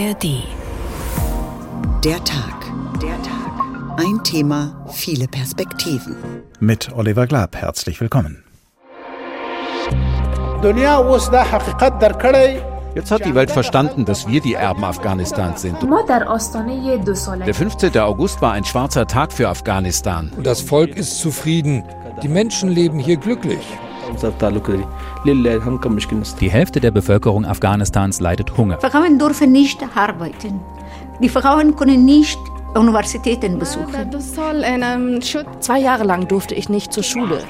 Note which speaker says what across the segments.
Speaker 1: ARD. Der Tag. Der Tag. Ein Thema, viele Perspektiven.
Speaker 2: Mit Oliver Glab, herzlich willkommen.
Speaker 3: Jetzt hat die Welt verstanden, dass wir die Erben Afghanistans sind. Der 15. August war ein schwarzer Tag für Afghanistan.
Speaker 4: Und das Volk ist zufrieden. Die Menschen leben hier glücklich.
Speaker 5: Die Hälfte der Bevölkerung Afghanistans leidet Hunger.
Speaker 6: Frauen dürfen nicht arbeiten. Die Frauen können nicht Universitäten besuchen.
Speaker 7: Zwei Jahre lang durfte ich nicht zur Schule.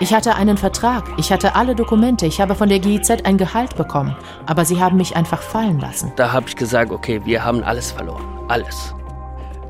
Speaker 8: Ich hatte einen Vertrag, ich hatte alle Dokumente, ich habe von der GIZ ein Gehalt bekommen, aber sie haben mich einfach fallen lassen.
Speaker 9: Da habe ich gesagt, okay, wir haben alles verloren, alles.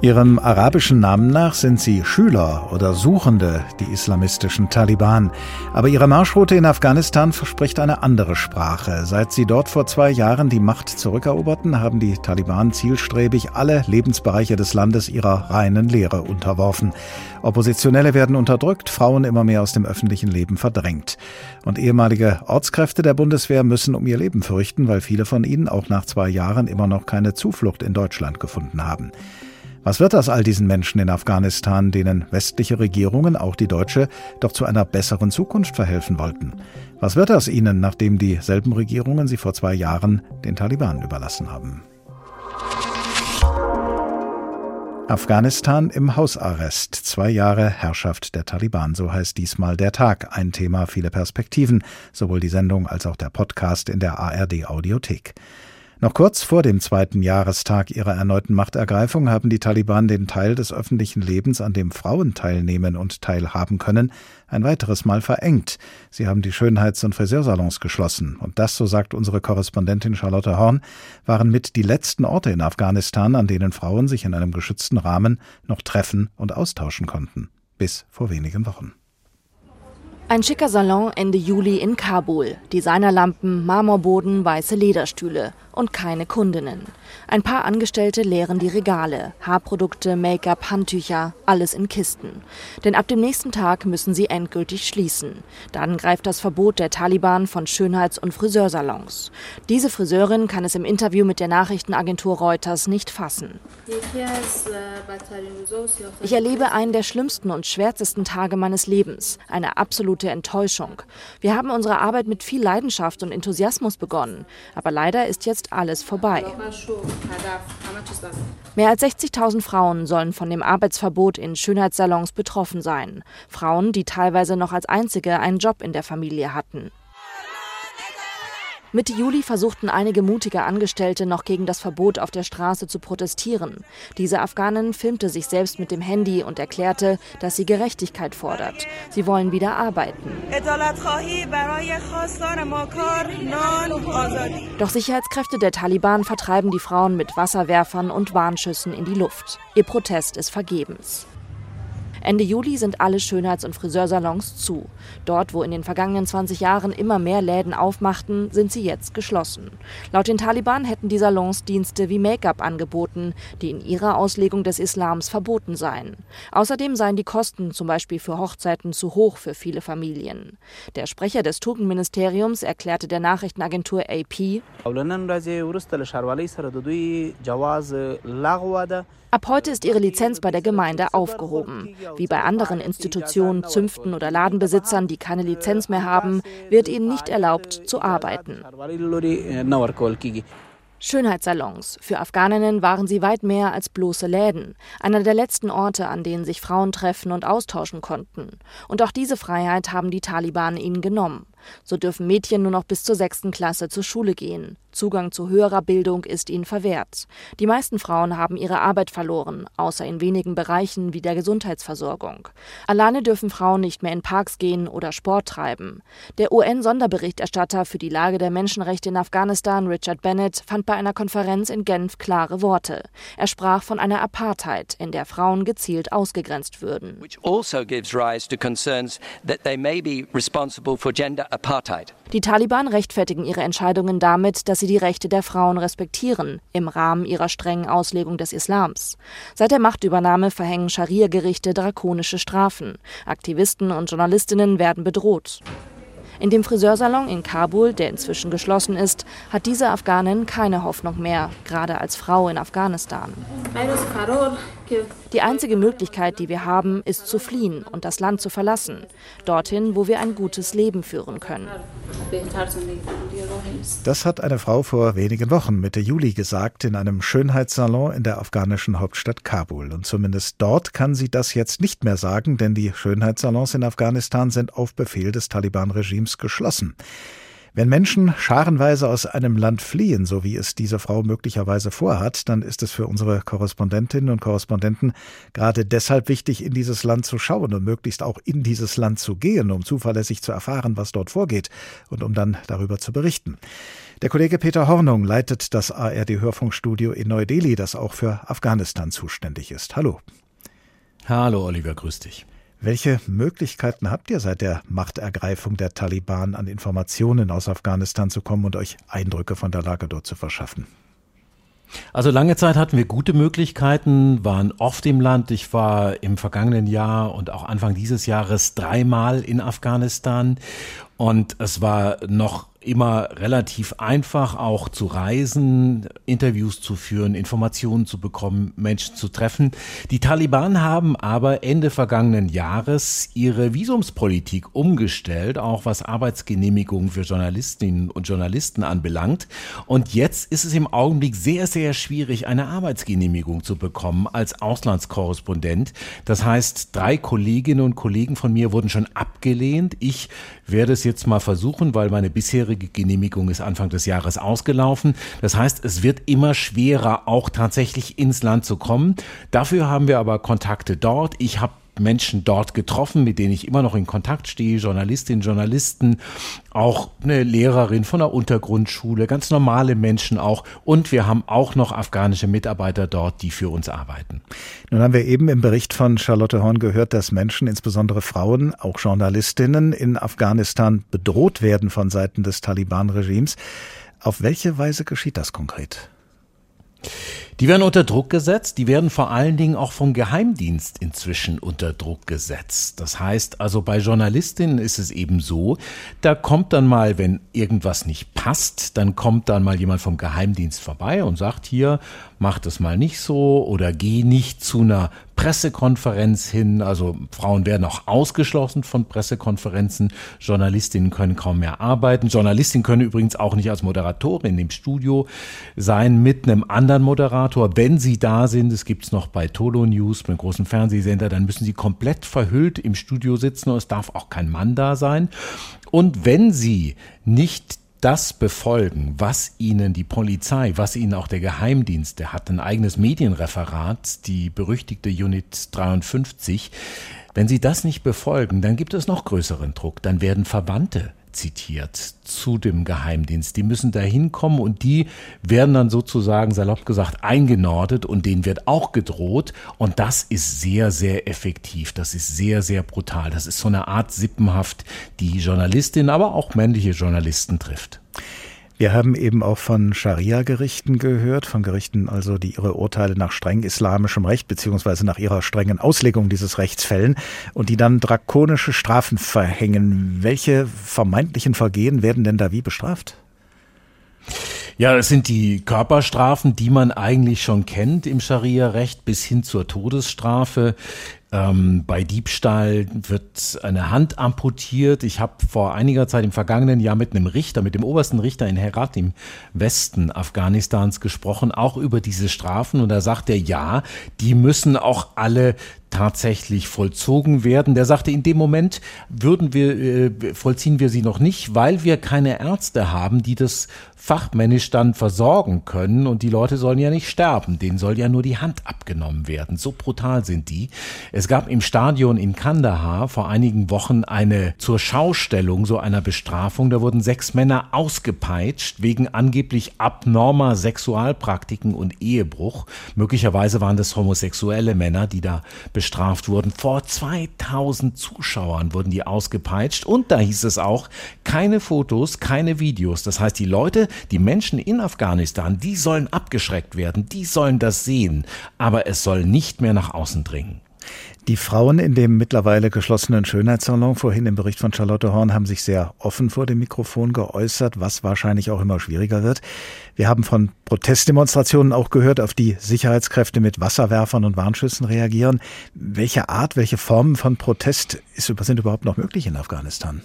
Speaker 2: Ihrem arabischen Namen nach sind sie Schüler oder Suchende, die islamistischen Taliban. Aber ihre Marschroute in Afghanistan verspricht eine andere Sprache. Seit sie dort vor zwei Jahren die Macht zurückeroberten, haben die Taliban zielstrebig alle Lebensbereiche des Landes ihrer reinen Lehre unterworfen. Oppositionelle werden unterdrückt, Frauen immer mehr aus dem öffentlichen Leben verdrängt. Und ehemalige Ortskräfte der Bundeswehr müssen um ihr Leben fürchten, weil viele von ihnen auch nach zwei Jahren immer noch keine Zuflucht in Deutschland gefunden haben. Was wird aus all diesen Menschen in Afghanistan, denen westliche Regierungen, auch die deutsche, doch zu einer besseren Zukunft verhelfen wollten? Was wird aus ihnen, nachdem dieselben Regierungen sie vor zwei Jahren den Taliban überlassen haben? Afghanistan im Hausarrest. Zwei Jahre Herrschaft der Taliban. So heißt diesmal der Tag. Ein Thema, viele Perspektiven. Sowohl die Sendung als auch der Podcast in der ARD Audiothek. Noch kurz vor dem zweiten Jahrestag ihrer erneuten Machtergreifung haben die Taliban den Teil des öffentlichen Lebens, an dem Frauen teilnehmen und teilhaben können, ein weiteres Mal verengt. Sie haben die Schönheits- und Friseursalons geschlossen. Und das, so sagt unsere Korrespondentin Charlotte Horn, waren mit die letzten Orte in Afghanistan, an denen Frauen sich in einem geschützten Rahmen noch treffen und austauschen konnten. Bis vor wenigen Wochen.
Speaker 7: Ein schicker Salon Ende Juli in Kabul. Designerlampen, Marmorboden, weiße Lederstühle und keine Kundinnen. Ein paar Angestellte leeren die Regale. Haarprodukte, Make-up, Handtücher, alles in Kisten. Denn ab dem nächsten Tag müssen sie endgültig schließen. Dann greift das Verbot der Taliban von Schönheits- und Friseursalons. Diese Friseurin kann es im Interview mit der Nachrichtenagentur Reuters nicht fassen. Ich erlebe einen der schlimmsten und schwärzesten Tage meines Lebens. Eine absolute Enttäuschung. Wir haben unsere Arbeit mit viel Leidenschaft und Enthusiasmus begonnen. Aber leider ist jetzt alles vorbei. Mehr als 60.000 Frauen sollen von dem Arbeitsverbot in Schönheitssalons betroffen sein. Frauen, die teilweise noch als einzige einen Job in der Familie hatten. Mitte Juli versuchten einige mutige Angestellte noch gegen das Verbot auf der Straße zu protestieren. Diese Afghanin filmte sich selbst mit dem Handy und erklärte, dass sie Gerechtigkeit fordert. Sie wollen wieder arbeiten. Doch Sicherheitskräfte der Taliban vertreiben die Frauen mit Wasserwerfern und Warnschüssen in die Luft. Ihr Protest ist vergebens. Ende Juli sind alle Schönheits- und Friseursalons zu. Dort, wo in den vergangenen 20 Jahren immer mehr Läden aufmachten, sind sie jetzt geschlossen. Laut den Taliban hätten die Salons Dienste wie Make-up angeboten, die in ihrer Auslegung des Islams verboten seien. Außerdem seien die Kosten zum Beispiel für Hochzeiten zu hoch für viele Familien. Der Sprecher des Tugendministeriums erklärte der Nachrichtenagentur AP, Ab heute ist ihre Lizenz bei der Gemeinde aufgehoben. Wie bei anderen Institutionen, Zünften oder Ladenbesitzern, die keine Lizenz mehr haben, wird ihnen nicht erlaubt zu arbeiten. Schönheitssalons. Für Afghaninnen waren sie weit mehr als bloße Läden. Einer der letzten Orte, an denen sich Frauen treffen und austauschen konnten. Und auch diese Freiheit haben die Taliban ihnen genommen. So dürfen Mädchen nur noch bis zur sechsten Klasse zur Schule gehen. Zugang zu höherer Bildung ist ihnen verwehrt. Die meisten Frauen haben ihre Arbeit verloren, außer in wenigen Bereichen wie der Gesundheitsversorgung. Alleine dürfen Frauen nicht mehr in Parks gehen oder Sport treiben. Der UN-Sonderberichterstatter für die Lage der Menschenrechte in Afghanistan, Richard Bennett, fand bei einer Konferenz in Genf klare Worte. Er sprach von einer Apartheid, in der Frauen gezielt ausgegrenzt würden.
Speaker 10: Which also gives rise to concerns that they may be responsible for gender apartheid.
Speaker 7: Die Taliban rechtfertigen ihre Entscheidungen damit, dass sie die Rechte der Frauen respektieren, im Rahmen ihrer strengen Auslegung des Islams. Seit der Machtübernahme verhängen Scharia-Gerichte drakonische Strafen. Aktivisten und Journalistinnen werden bedroht. In dem Friseursalon in Kabul, der inzwischen geschlossen ist, hat diese Afghanin keine Hoffnung mehr, gerade als Frau in Afghanistan. Die einzige Möglichkeit, die wir haben, ist zu fliehen und das Land zu verlassen, dorthin, wo wir ein gutes Leben führen können.
Speaker 2: Das hat eine Frau vor wenigen Wochen, Mitte Juli, gesagt in einem Schönheitssalon in der afghanischen Hauptstadt Kabul. Und zumindest dort kann sie das jetzt nicht mehr sagen, denn die Schönheitssalons in Afghanistan sind auf Befehl des Taliban-Regimes geschlossen. Wenn Menschen scharenweise aus einem Land fliehen, so wie es diese Frau möglicherweise vorhat, dann ist es für unsere Korrespondentinnen und Korrespondenten gerade deshalb wichtig, in dieses Land zu schauen und möglichst auch in dieses Land zu gehen, um zuverlässig zu erfahren, was dort vorgeht und um dann darüber zu berichten. Der Kollege Peter Hornung leitet das ARD-Hörfunkstudio in Neu-Delhi, das auch für Afghanistan zuständig ist. Hallo.
Speaker 11: Hallo Oliver, grüß dich.
Speaker 2: Welche Möglichkeiten habt ihr seit der Machtergreifung der Taliban an Informationen aus Afghanistan zu kommen und euch Eindrücke von der Lage dort zu verschaffen?
Speaker 11: Also lange Zeit hatten wir gute Möglichkeiten, waren oft im Land. Ich war im vergangenen Jahr und auch Anfang dieses Jahres dreimal in Afghanistan und es war noch immer relativ einfach auch zu reisen, Interviews zu führen, Informationen zu bekommen, Menschen zu treffen. Die Taliban haben aber Ende vergangenen Jahres ihre Visumspolitik umgestellt, auch was Arbeitsgenehmigungen für Journalistinnen und Journalisten anbelangt. Und jetzt ist es im Augenblick sehr, sehr schwierig, eine Arbeitsgenehmigung zu bekommen als Auslandskorrespondent. Das heißt, drei Kolleginnen und Kollegen von mir wurden schon abgelehnt. Ich werde es jetzt mal versuchen, weil meine bisherige Genehmigung ist Anfang des Jahres ausgelaufen. Das heißt, es wird immer schwerer, auch tatsächlich ins Land zu kommen. Dafür haben wir aber Kontakte dort. Ich habe Menschen dort getroffen, mit denen ich immer noch in Kontakt stehe, Journalistinnen, Journalisten, auch eine Lehrerin von der Untergrundschule, ganz normale Menschen auch. Und wir haben auch noch afghanische Mitarbeiter dort, die für uns arbeiten.
Speaker 2: Nun haben wir eben im Bericht von Charlotte Horn gehört, dass Menschen, insbesondere Frauen, auch Journalistinnen in Afghanistan bedroht werden von Seiten des Taliban-Regimes. Auf welche Weise geschieht das konkret?
Speaker 11: Die werden unter Druck gesetzt, die werden vor allen Dingen auch vom Geheimdienst inzwischen unter Druck gesetzt. Das heißt also bei Journalistinnen ist es eben so, da kommt dann mal, wenn irgendwas nicht passt, dann kommt dann mal jemand vom Geheimdienst vorbei und sagt hier, mach das mal nicht so oder geh nicht zu einer Pressekonferenz hin. Also Frauen werden auch ausgeschlossen von Pressekonferenzen. Journalistinnen können kaum mehr arbeiten. Journalistinnen können übrigens auch nicht als Moderatorin im Studio sein mit einem anderen Moderator. Wenn sie da sind, es gibt's noch bei Tolo News, beim großen Fernsehsender, dann müssen sie komplett verhüllt im Studio sitzen und es darf auch kein Mann da sein. Und wenn sie nicht das befolgen, was ihnen die Polizei, was ihnen auch der Geheimdienst, der hat ein eigenes Medienreferat, die berüchtigte Unit 53, wenn sie das nicht befolgen, dann gibt es noch größeren Druck, dann werden Verwandte zitiert zu dem Geheimdienst. Die müssen da hinkommen und die werden dann sozusagen, salopp gesagt, eingenordet und denen wird auch gedroht. Und das ist sehr, sehr effektiv. Das ist sehr, sehr brutal. Das ist so eine Art Sippenhaft, die Journalistin, aber auch männliche Journalisten trifft.
Speaker 2: Wir haben eben auch von Scharia-Gerichten gehört, von Gerichten also, die ihre Urteile nach streng islamischem Recht beziehungsweise nach ihrer strengen Auslegung dieses Rechts fällen und die dann drakonische Strafen verhängen. Welche vermeintlichen Vergehen werden denn da wie bestraft?
Speaker 11: Ja, das sind die Körperstrafen, die man eigentlich schon kennt im Scharia-Recht bis hin zur Todesstrafe. Ähm, bei Diebstahl wird eine Hand amputiert. Ich habe vor einiger Zeit im vergangenen Jahr mit einem Richter, mit dem obersten Richter in Herat im Westen Afghanistans gesprochen, auch über diese Strafen. Und da sagt er, ja, die müssen auch alle tatsächlich vollzogen werden. Der sagte, in dem Moment würden wir, äh, vollziehen wir sie noch nicht, weil wir keine Ärzte haben, die das fachmännisch dann versorgen können und die Leute sollen ja nicht sterben, denen soll ja nur die Hand abgenommen werden. So brutal sind die. Es gab im Stadion in Kandahar vor einigen Wochen eine zur Schaustellung so einer Bestrafung. Da wurden sechs Männer ausgepeitscht wegen angeblich abnormer Sexualpraktiken und Ehebruch. Möglicherweise waren das homosexuelle Männer, die da bestraft wurden. Vor 2000 Zuschauern wurden die ausgepeitscht und da hieß es auch, keine Fotos, keine Videos. Das heißt, die Leute, die Menschen in Afghanistan, die sollen abgeschreckt werden, die sollen das sehen, aber es soll nicht mehr nach außen dringen.
Speaker 2: Die Frauen in dem mittlerweile geschlossenen Schönheitssalon, vorhin im Bericht von Charlotte Horn, haben sich sehr offen vor dem Mikrofon geäußert, was wahrscheinlich auch immer schwieriger wird. Wir haben von Protestdemonstrationen auch gehört, auf die Sicherheitskräfte mit Wasserwerfern und Warnschüssen reagieren. Welche Art, welche Formen von Protest sind überhaupt noch möglich in Afghanistan?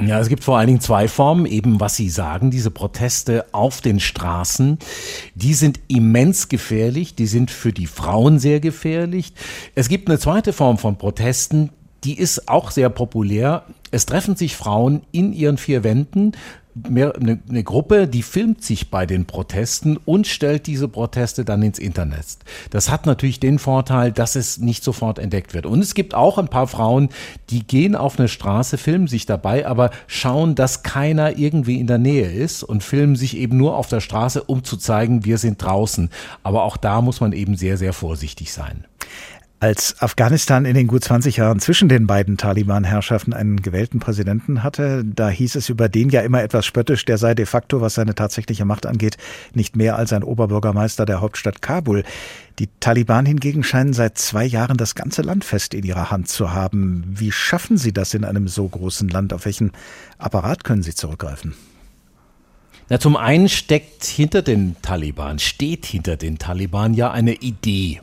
Speaker 11: Ja, es gibt vor allen Dingen zwei Formen, eben was Sie sagen, diese Proteste auf den Straßen, die sind immens gefährlich, die sind für die Frauen sehr gefährlich. Es gibt eine zweite Form von Protesten, die ist auch sehr populär. Es treffen sich Frauen in ihren vier Wänden, mehr eine, eine, Gruppe, die filmt sich bei den Protesten und stellt diese Proteste dann ins Internet. Das hat natürlich den Vorteil, dass es nicht sofort entdeckt wird. Und es gibt auch ein paar Frauen, die gehen auf eine Straße, filmen sich dabei, aber schauen, dass keiner irgendwie in der Nähe ist und filmen sich eben nur auf der Straße, um zu zeigen, wir sind draußen. Aber auch da muss man eben sehr, sehr vorsichtig sein.
Speaker 2: Als Afghanistan in den gut 20 Jahren zwischen den beiden Taliban-Herrschaften einen gewählten Präsidenten hatte, da hieß es über den ja immer etwas spöttisch, der sei de facto, was seine tatsächliche Macht angeht, nicht mehr als ein Oberbürgermeister der Hauptstadt Kabul. Die Taliban hingegen scheinen seit zwei Jahren das ganze Land fest in ihrer Hand zu haben. Wie schaffen Sie das in einem so großen Land? Auf welchen Apparat können Sie zurückgreifen?
Speaker 11: Na, zum einen steckt hinter den Taliban, steht hinter den Taliban ja eine Idee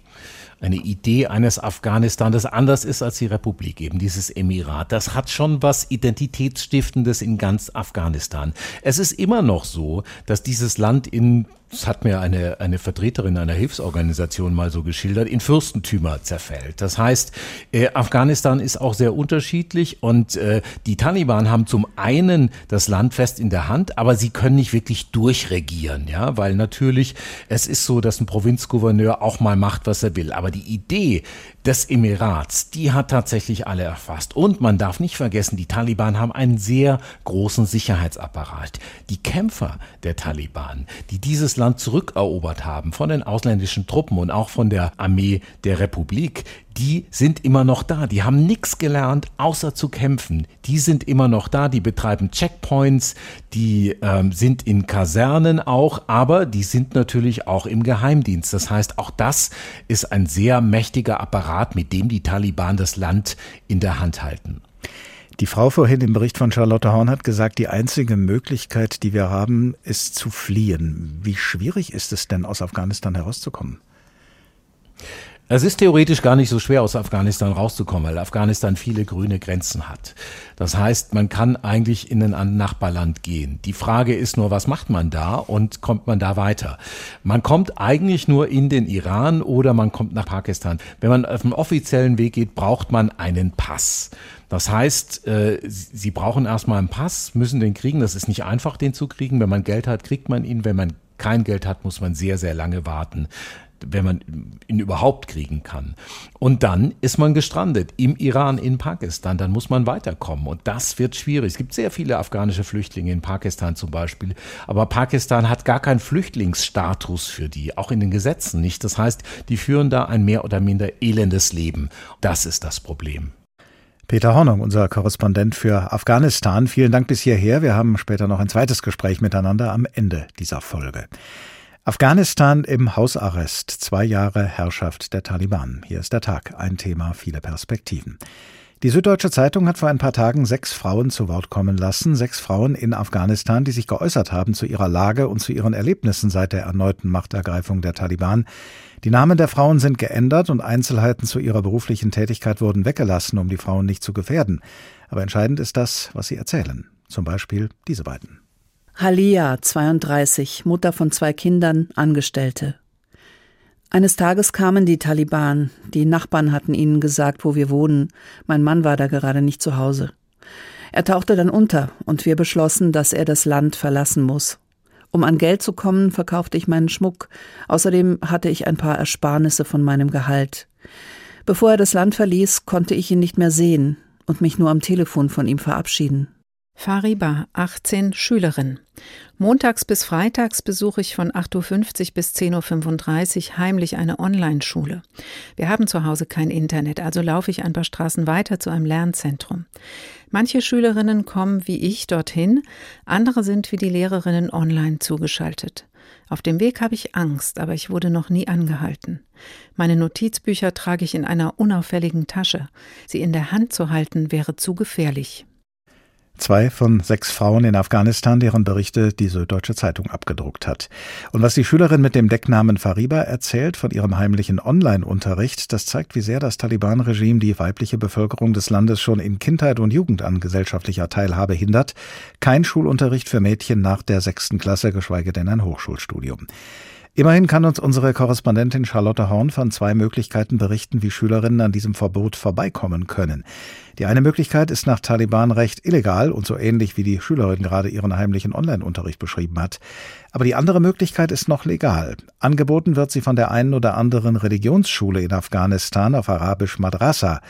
Speaker 11: eine Idee eines Afghanistan, das anders ist als die Republik, eben dieses Emirat. Das hat schon was Identitätsstiftendes in ganz Afghanistan. Es ist immer noch so, dass dieses Land in das hat mir eine, eine Vertreterin einer Hilfsorganisation mal so geschildert, in Fürstentümer zerfällt. Das heißt, äh, Afghanistan ist auch sehr unterschiedlich und äh, die Taliban haben zum einen das Land fest in der Hand, aber sie können nicht wirklich durchregieren, ja, weil natürlich es ist so, dass ein Provinzgouverneur auch mal macht, was er will. Aber die Idee des Emirats, die hat tatsächlich alle erfasst. Und man darf nicht vergessen, die Taliban haben einen sehr großen Sicherheitsapparat. Die Kämpfer der Taliban, die dieses Land zurückerobert haben von den ausländischen Truppen und auch von der Armee der Republik, die sind immer noch da. Die haben nichts gelernt, außer zu kämpfen. Die sind immer noch da. Die betreiben Checkpoints, die ähm, sind in Kasernen auch, aber die sind natürlich auch im Geheimdienst. Das heißt, auch das ist ein sehr mächtiger Apparat, mit dem die Taliban das Land in der Hand halten.
Speaker 2: Die Frau vorhin im Bericht von Charlotte Horn hat gesagt, die einzige Möglichkeit, die wir haben, ist zu fliehen. Wie schwierig ist es denn, aus Afghanistan herauszukommen?
Speaker 11: Es ist theoretisch gar nicht so schwer, aus Afghanistan rauszukommen, weil Afghanistan viele grüne Grenzen hat. Das heißt, man kann eigentlich in ein Nachbarland gehen. Die Frage ist nur, was macht man da und kommt man da weiter? Man kommt eigentlich nur in den Iran oder man kommt nach Pakistan. Wenn man auf dem offiziellen Weg geht, braucht man einen Pass. Das heißt, äh, Sie brauchen erstmal einen Pass, müssen den kriegen. Das ist nicht einfach, den zu kriegen. Wenn man Geld hat, kriegt man ihn. Wenn man kein Geld hat, muss man sehr, sehr lange warten wenn man ihn überhaupt kriegen kann. Und dann ist man gestrandet im Iran, in Pakistan. Dann muss man weiterkommen. Und das wird schwierig. Es gibt sehr viele afghanische Flüchtlinge in Pakistan zum Beispiel. Aber Pakistan hat gar keinen Flüchtlingsstatus für die, auch in den Gesetzen nicht. Das heißt, die führen da ein mehr oder minder elendes Leben. Das ist das Problem.
Speaker 2: Peter Hornung, unser Korrespondent für Afghanistan. Vielen Dank bis hierher. Wir haben später noch ein zweites Gespräch miteinander am Ende dieser Folge. Afghanistan im Hausarrest. Zwei Jahre Herrschaft der Taliban. Hier ist der Tag. Ein Thema, viele Perspektiven. Die Süddeutsche Zeitung hat vor ein paar Tagen sechs Frauen zu Wort kommen lassen. Sechs Frauen in Afghanistan, die sich geäußert haben zu ihrer Lage und zu ihren Erlebnissen seit der erneuten Machtergreifung der Taliban. Die Namen der Frauen sind geändert und Einzelheiten zu ihrer beruflichen Tätigkeit wurden weggelassen, um die Frauen nicht zu gefährden. Aber entscheidend ist das, was sie erzählen. Zum Beispiel diese beiden.
Speaker 12: Halia, 32, Mutter von zwei Kindern, Angestellte. Eines Tages kamen die Taliban. Die Nachbarn hatten ihnen gesagt, wo wir wohnen. Mein Mann war da gerade nicht zu Hause. Er tauchte dann unter und wir beschlossen, dass er das Land verlassen muss. Um an Geld zu kommen, verkaufte ich meinen Schmuck. Außerdem hatte ich ein paar Ersparnisse von meinem Gehalt. Bevor er das Land verließ, konnte ich ihn nicht mehr sehen und mich nur am Telefon von ihm verabschieden.
Speaker 13: Fariba, 18, Schülerin. Montags bis freitags besuche ich von 8.50 Uhr bis 10.35 Uhr heimlich eine Online-Schule. Wir haben zu Hause kein Internet, also laufe ich ein paar Straßen weiter zu einem Lernzentrum. Manche Schülerinnen kommen wie ich dorthin, andere sind wie die Lehrerinnen online zugeschaltet. Auf dem Weg habe ich Angst, aber ich wurde noch nie angehalten. Meine Notizbücher trage ich in einer unauffälligen Tasche. Sie in der Hand zu halten wäre zu gefährlich.
Speaker 2: Zwei von sechs Frauen in Afghanistan, deren Berichte die Süddeutsche Zeitung abgedruckt hat. Und was die Schülerin mit dem Decknamen Fariba erzählt von ihrem heimlichen Online-Unterricht, das zeigt, wie sehr das Taliban-Regime die weibliche Bevölkerung des Landes schon in Kindheit und Jugend an gesellschaftlicher Teilhabe hindert. Kein Schulunterricht für Mädchen nach der sechsten Klasse, geschweige denn ein Hochschulstudium. Immerhin kann uns unsere Korrespondentin Charlotte Horn von zwei Möglichkeiten berichten, wie Schülerinnen an diesem Verbot vorbeikommen können. Die eine Möglichkeit ist nach Taliban-Recht illegal und so ähnlich wie die Schülerin gerade ihren heimlichen Online-Unterricht beschrieben hat. Aber die andere Möglichkeit ist noch legal. Angeboten wird sie von der einen oder anderen Religionsschule in Afghanistan auf Arabisch Madrasa.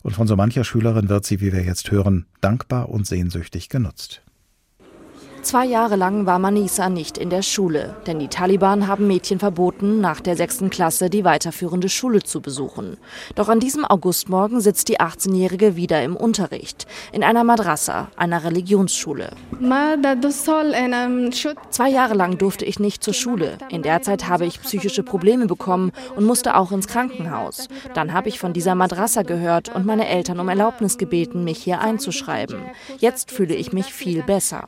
Speaker 2: Und von so mancher Schülerin wird sie, wie wir jetzt hören, dankbar und sehnsüchtig genutzt.
Speaker 7: Zwei Jahre lang war Manisa nicht in der Schule, denn die Taliban haben Mädchen verboten, nach der sechsten Klasse die weiterführende Schule zu besuchen. Doch an diesem Augustmorgen sitzt die 18-Jährige wieder im Unterricht, in einer Madrasa, einer Religionsschule. Zwei Jahre lang durfte ich nicht zur Schule. In der Zeit habe ich psychische Probleme bekommen und musste auch ins Krankenhaus. Dann habe ich von dieser Madrasa gehört und meine Eltern um Erlaubnis gebeten, mich hier einzuschreiben. Jetzt fühle ich mich viel besser.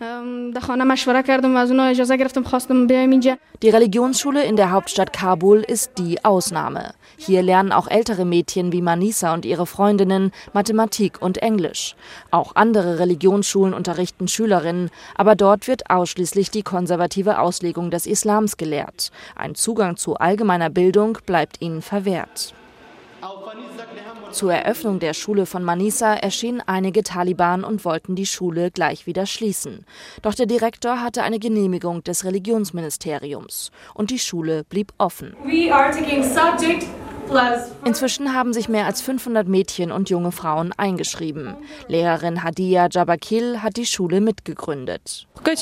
Speaker 7: Die Religionsschule in der Hauptstadt Kabul ist die Ausnahme. Hier lernen auch ältere Mädchen wie Manisa und ihre Freundinnen Mathematik und Englisch. Auch andere Religionsschulen unterrichten Schülerinnen, aber dort wird ausschließlich die konservative Auslegung des Islams gelehrt. Ein Zugang zu allgemeiner Bildung bleibt ihnen verwehrt. Zur Eröffnung der Schule von Manisa erschienen einige Taliban und wollten die Schule gleich wieder schließen. Doch der Direktor hatte eine Genehmigung des Religionsministeriums und die Schule blieb offen. We are taking subject Inzwischen haben sich mehr als 500 Mädchen und junge Frauen eingeschrieben. Lehrerin Hadia Jabakil hat die Schule mitgegründet. Wenn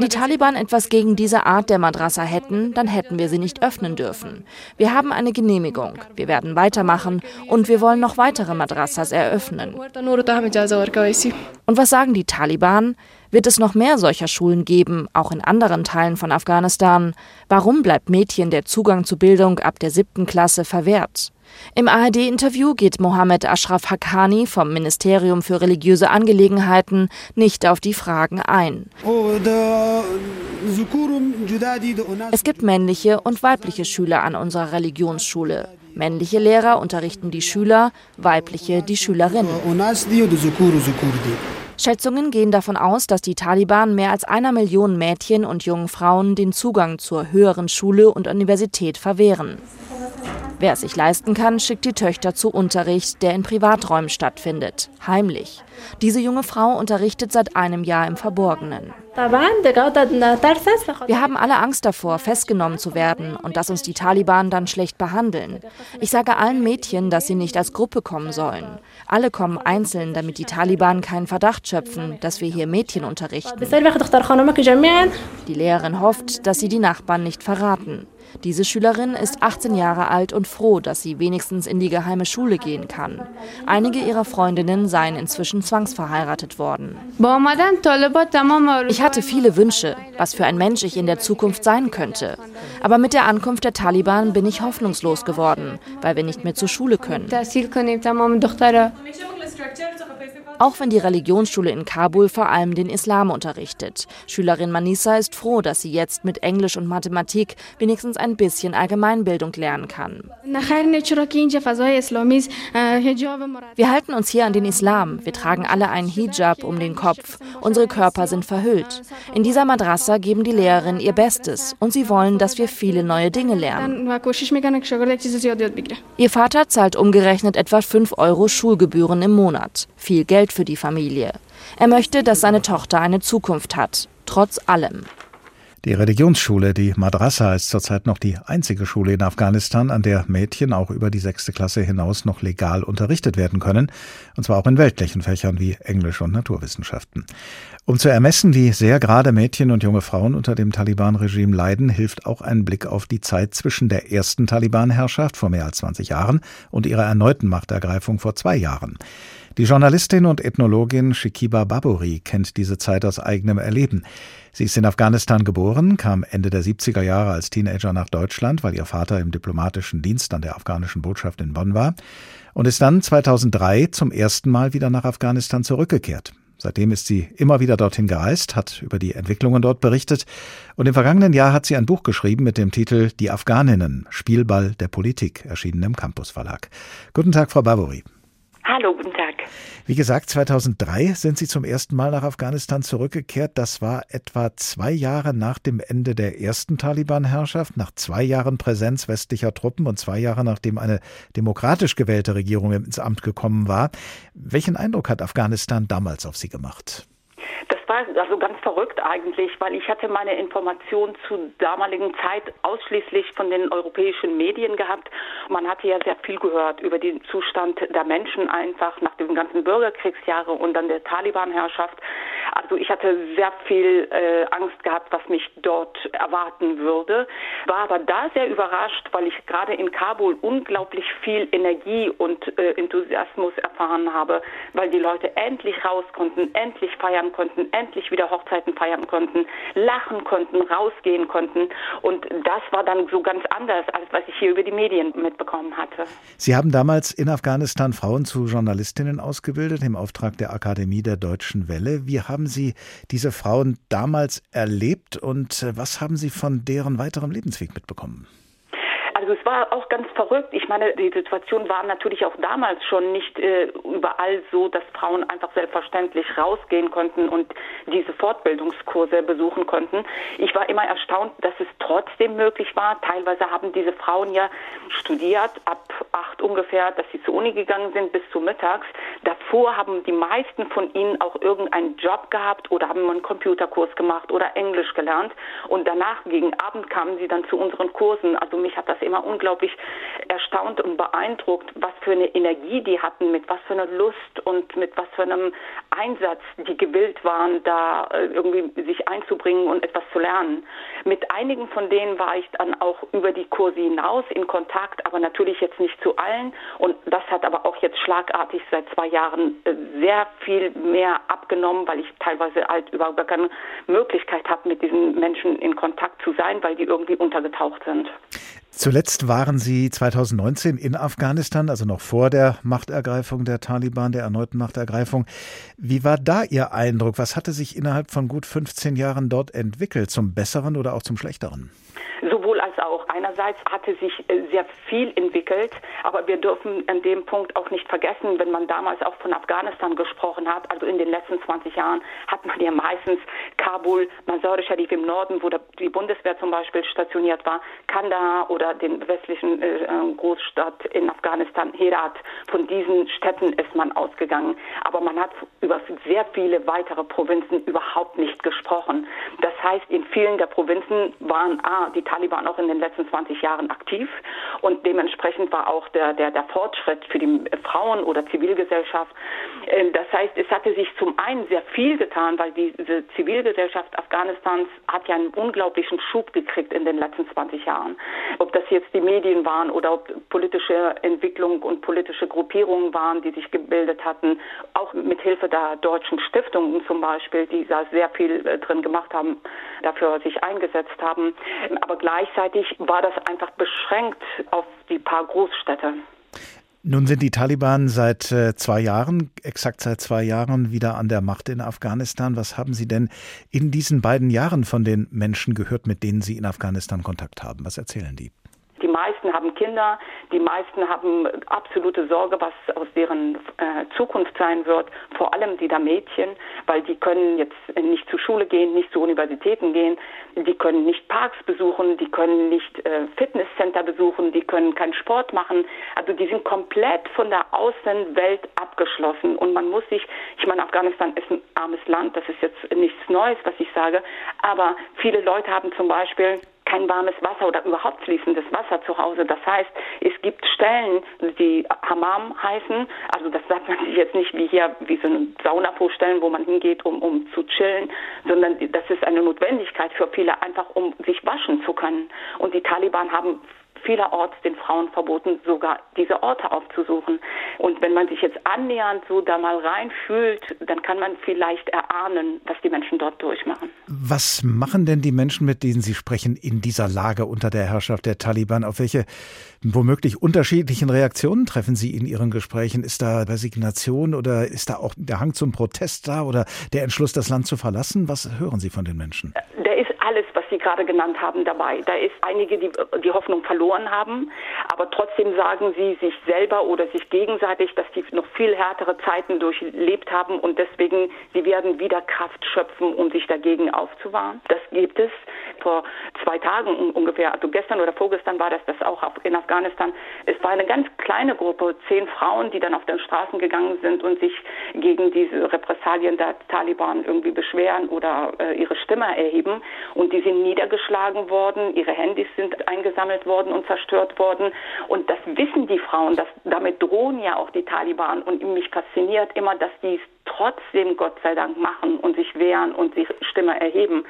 Speaker 7: die Taliban etwas gegen diese Art der Madrasa hätten, dann hätten wir sie nicht öffnen dürfen. Wir haben eine Genehmigung. Wir werden weitermachen und wir wollen noch weitere Madrasas eröffnen. Und was sagen die Taliban? Wird es noch mehr solcher Schulen geben, auch in anderen Teilen von Afghanistan? Warum bleibt Mädchen der Zugang zu Bildung ab der siebten Klasse verwehrt? Im ARD-Interview geht Mohammed Ashraf Haqqani vom Ministerium für religiöse Angelegenheiten nicht auf die Fragen ein. Es gibt männliche und weibliche Schüler an unserer Religionsschule. Männliche Lehrer unterrichten die Schüler, weibliche die Schülerinnen. Schätzungen gehen davon aus, dass die Taliban mehr als einer Million Mädchen und jungen Frauen den Zugang zur höheren Schule und Universität verwehren. Wer es sich leisten kann, schickt die Töchter zu Unterricht, der in Privaträumen stattfindet, heimlich. Diese junge Frau unterrichtet seit einem Jahr im Verborgenen. Wir haben alle Angst davor, festgenommen zu werden und dass uns die Taliban dann schlecht behandeln. Ich sage allen Mädchen, dass sie nicht als Gruppe kommen sollen. Alle kommen einzeln, damit die Taliban keinen Verdacht schöpfen, dass wir hier Mädchen unterrichten. Die Lehrerin hofft, dass sie die Nachbarn nicht verraten. Diese Schülerin ist 18 Jahre alt und froh, dass sie wenigstens in die geheime Schule gehen kann. Einige ihrer Freundinnen seien inzwischen zwangsverheiratet worden. Ich hatte viele Wünsche, was für ein Mensch ich in der Zukunft sein könnte. Aber mit der Ankunft der Taliban bin ich hoffnungslos geworden, weil wir nicht mehr zur Schule können. Auch wenn die Religionsschule in Kabul vor allem den Islam unterrichtet. Schülerin Manisa ist froh, dass sie jetzt mit Englisch und Mathematik wenigstens ein bisschen Allgemeinbildung lernen kann. Wir halten uns hier an den Islam. Wir tragen alle einen Hijab um den Kopf. Unsere Körper sind verhüllt. In dieser Madrasa geben die Lehrerinnen ihr Bestes und sie wollen, dass wir viele neue Dinge lernen. Ihr Vater zahlt umgerechnet etwa 5 Euro Schulgebühren im Monat. Viel Geld für die Familie. Er möchte, dass seine Tochter eine Zukunft hat, trotz allem.
Speaker 2: Die Religionsschule, die Madrasa, ist zurzeit noch die einzige Schule in Afghanistan, an der Mädchen auch über die sechste Klasse hinaus noch legal unterrichtet werden können, und zwar auch in weltlichen Fächern wie Englisch und Naturwissenschaften. Um zu ermessen, wie sehr gerade Mädchen und junge Frauen unter dem Taliban-Regime leiden, hilft auch ein Blick auf die Zeit zwischen der ersten Taliban-Herrschaft vor mehr als 20 Jahren und ihrer erneuten Machtergreifung vor zwei Jahren. Die Journalistin und Ethnologin Shikiba Baburi kennt diese Zeit aus eigenem Erleben. Sie ist in Afghanistan geboren, kam Ende der 70er Jahre als Teenager nach Deutschland, weil ihr Vater im diplomatischen Dienst an der afghanischen Botschaft in Bonn war und ist dann 2003 zum ersten Mal wieder nach Afghanistan zurückgekehrt. Seitdem ist sie immer wieder dorthin gereist, hat über die Entwicklungen dort berichtet und im vergangenen Jahr hat sie ein Buch geschrieben mit dem Titel Die Afghaninnen, Spielball der Politik, erschienen im Campus Verlag. Guten Tag, Frau Barbori.
Speaker 14: Hallo, guten Tag.
Speaker 2: Wie gesagt, 2003 sind Sie zum ersten Mal nach Afghanistan zurückgekehrt. Das war etwa zwei Jahre nach dem Ende der ersten Taliban-Herrschaft, nach zwei Jahren Präsenz westlicher Truppen und zwei Jahre nachdem eine demokratisch gewählte Regierung ins Amt gekommen war. Welchen Eindruck hat Afghanistan damals auf Sie gemacht?
Speaker 14: Das also ganz verrückt eigentlich, weil ich hatte meine Informationen zur damaligen Zeit ausschließlich von den europäischen Medien gehabt. Man hatte ja sehr viel gehört über den Zustand der Menschen einfach nach den ganzen Bürgerkriegsjahren und dann der Taliban-Herrschaft. Also ich hatte sehr viel äh, Angst gehabt, was mich dort erwarten würde. War aber da sehr überrascht, weil ich gerade in Kabul unglaublich viel Energie und äh, Enthusiasmus erfahren habe, weil die Leute endlich raus konnten, endlich feiern konnten, endlich wieder Hochzeiten feiern konnten, lachen konnten, rausgehen konnten. Und das war dann so ganz anders, als was ich hier über die Medien mitbekommen hatte.
Speaker 2: Sie haben damals in Afghanistan Frauen zu Journalistinnen ausgebildet im Auftrag der Akademie der Deutschen Welle. Wie haben Sie diese Frauen damals erlebt und äh, was haben Sie von deren weiterem Lebensweg mitbekommen?
Speaker 14: Also es war auch ganz verrückt. Ich meine, die Situation war natürlich auch damals schon nicht äh, überall so, dass Frauen einfach selbstverständlich rausgehen konnten und diese Fortbildungskurse besuchen konnten. Ich war immer erstaunt, dass es trotzdem möglich war. Teilweise haben diese Frauen ja studiert, ab acht ungefähr, dass sie zur Uni gegangen sind bis zu mittags. Davor haben die meisten von ihnen auch irgendeinen Job gehabt oder haben einen Computerkurs gemacht oder Englisch gelernt. Und danach gegen Abend kamen sie dann zu unseren Kursen. Also mich hat das immer unglaublich erstaunt und beeindruckt, was für eine Energie die hatten, mit was für einer Lust und mit was für einem Einsatz die gewillt waren, da äh, irgendwie sich einzubringen und etwas zu lernen. Mit einigen von denen war ich dann auch über die Kurse hinaus in Kontakt, aber natürlich jetzt nicht zu allen. Und das hat aber auch jetzt schlagartig seit zwei Jahren äh, sehr viel mehr abgenommen, weil ich teilweise halt überhaupt keine Möglichkeit habe, mit diesen Menschen in Kontakt zu sein, weil die irgendwie untergetaucht sind.
Speaker 2: Zuletzt waren Sie 2019 in Afghanistan, also noch vor der Machtergreifung der Taliban, der erneuten Machtergreifung. Wie war da Ihr Eindruck? Was hatte sich innerhalb von gut 15 Jahren dort entwickelt, zum Besseren oder auch zum Schlechteren?
Speaker 14: Auch. Einerseits hatte sich äh, sehr viel entwickelt, aber wir dürfen an dem Punkt auch nicht vergessen, wenn man damals auch von Afghanistan gesprochen hat, also in den letzten 20 Jahren hat man ja meistens Kabul, Mazar-e Sharif im Norden, wo die Bundeswehr zum Beispiel stationiert war, Kandahar oder den westlichen äh, äh, Großstadt in Afghanistan, Herat. Von diesen Städten ist man ausgegangen. Aber man hat über sehr viele weitere Provinzen überhaupt nicht gesprochen. Das heißt, in vielen der Provinzen waren A, die Taliban auch in den letzten 20 Jahren aktiv und dementsprechend war auch der, der, der Fortschritt für die Frauen oder Zivilgesellschaft. Ähm, das heißt, es hatte sich zum einen sehr viel getan, weil diese Zivilgesellschaft Afghanistans hat ja einen unglaublichen Schub gekriegt in den letzten 20 Jahren. Ob das jetzt die Medien waren oder ob politische Entwicklung und politische Gruppierungen waren, die sich gebildet hatten, auch mit Hilfe der deutschen Stiftungen zum Beispiel, die da sehr viel äh, drin gemacht haben, dafür sich eingesetzt haben. Aber gleichzeitig war das einfach beschränkt auf die paar Großstädte.
Speaker 2: Nun sind die Taliban seit äh, zwei Jahren, exakt seit zwei Jahren, wieder an der Macht in Afghanistan. Was haben Sie denn in diesen beiden Jahren von den Menschen gehört, mit denen Sie in Afghanistan Kontakt haben? Was erzählen die?
Speaker 14: Die meisten haben Kinder, die meisten haben absolute Sorge, was aus deren äh, Zukunft sein wird, vor allem die der Mädchen, weil die können jetzt nicht zur Schule gehen, nicht zu Universitäten gehen, die können nicht Parks besuchen, die können nicht äh, Fitnesscenter besuchen, die können keinen Sport machen. Also die sind komplett von der Außenwelt abgeschlossen und man muss sich, ich meine, Afghanistan ist ein armes Land, das ist jetzt nichts Neues, was ich sage, aber viele Leute haben zum Beispiel kein warmes Wasser oder überhaupt fließendes Wasser zu Hause. Das heißt, es gibt Stellen, die Hammam heißen. Also das sagt man sich jetzt nicht wie hier, wie so eine Sauna vorstellen, wo man hingeht, um, um zu chillen, sondern das ist eine Notwendigkeit für viele, einfach um sich waschen zu können. Und die Taliban haben vielerorts den Frauen verboten, sogar diese Orte aufzusuchen. Und wenn man sich jetzt annähernd so da mal reinfühlt, dann kann man vielleicht erahnen, was die Menschen dort durchmachen.
Speaker 2: Was machen denn die Menschen, mit denen Sie sprechen, in dieser Lage unter der Herrschaft der Taliban? Auf welche womöglich unterschiedlichen Reaktionen treffen Sie in Ihren Gesprächen? Ist da Resignation oder ist da auch der Hang zum Protest da oder der Entschluss, das Land zu verlassen? Was hören Sie von den Menschen?
Speaker 14: Der ist alles, was Sie gerade genannt haben, dabei. Da ist einige, die die Hoffnung verloren haben, aber trotzdem sagen sie sich selber oder sich gegenseitig, dass die noch viel härtere Zeiten durchlebt haben und deswegen sie werden wieder Kraft schöpfen, um sich dagegen aufzuwahren. Das gibt es. Vor zwei Tagen ungefähr, also gestern oder vorgestern war das das auch in Afghanistan. Es war eine ganz kleine Gruppe, zehn Frauen, die dann auf den Straßen gegangen sind und sich gegen diese Repressalien der Taliban irgendwie beschweren oder äh, ihre Stimme erheben. Und die sind niedergeschlagen worden, ihre Handys sind eingesammelt worden und zerstört worden. Und das wissen die Frauen, dass damit drohen ja auch die Taliban. Und mich fasziniert immer, dass die trotzdem Gott sei Dank machen und sich wehren und sich Stimme erheben.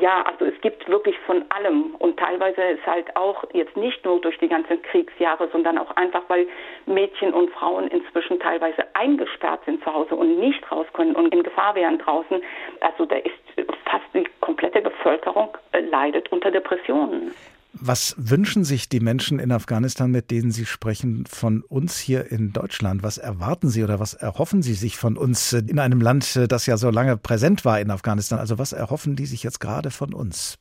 Speaker 14: Ja, also es gibt wirklich von allem und teilweise ist halt auch jetzt nicht nur durch die ganzen Kriegsjahre, sondern auch einfach, weil Mädchen und Frauen inzwischen teilweise eingesperrt sind zu Hause und nicht raus können und in Gefahr wären draußen. Also da ist fast die komplette Bevölkerung äh, leidet unter Depressionen.
Speaker 2: Was wünschen sich die Menschen in Afghanistan, mit denen Sie sprechen, von uns hier in Deutschland? Was erwarten Sie oder was erhoffen Sie sich von uns in einem Land, das ja so lange präsent war in Afghanistan? Also was erhoffen die sich jetzt gerade von uns?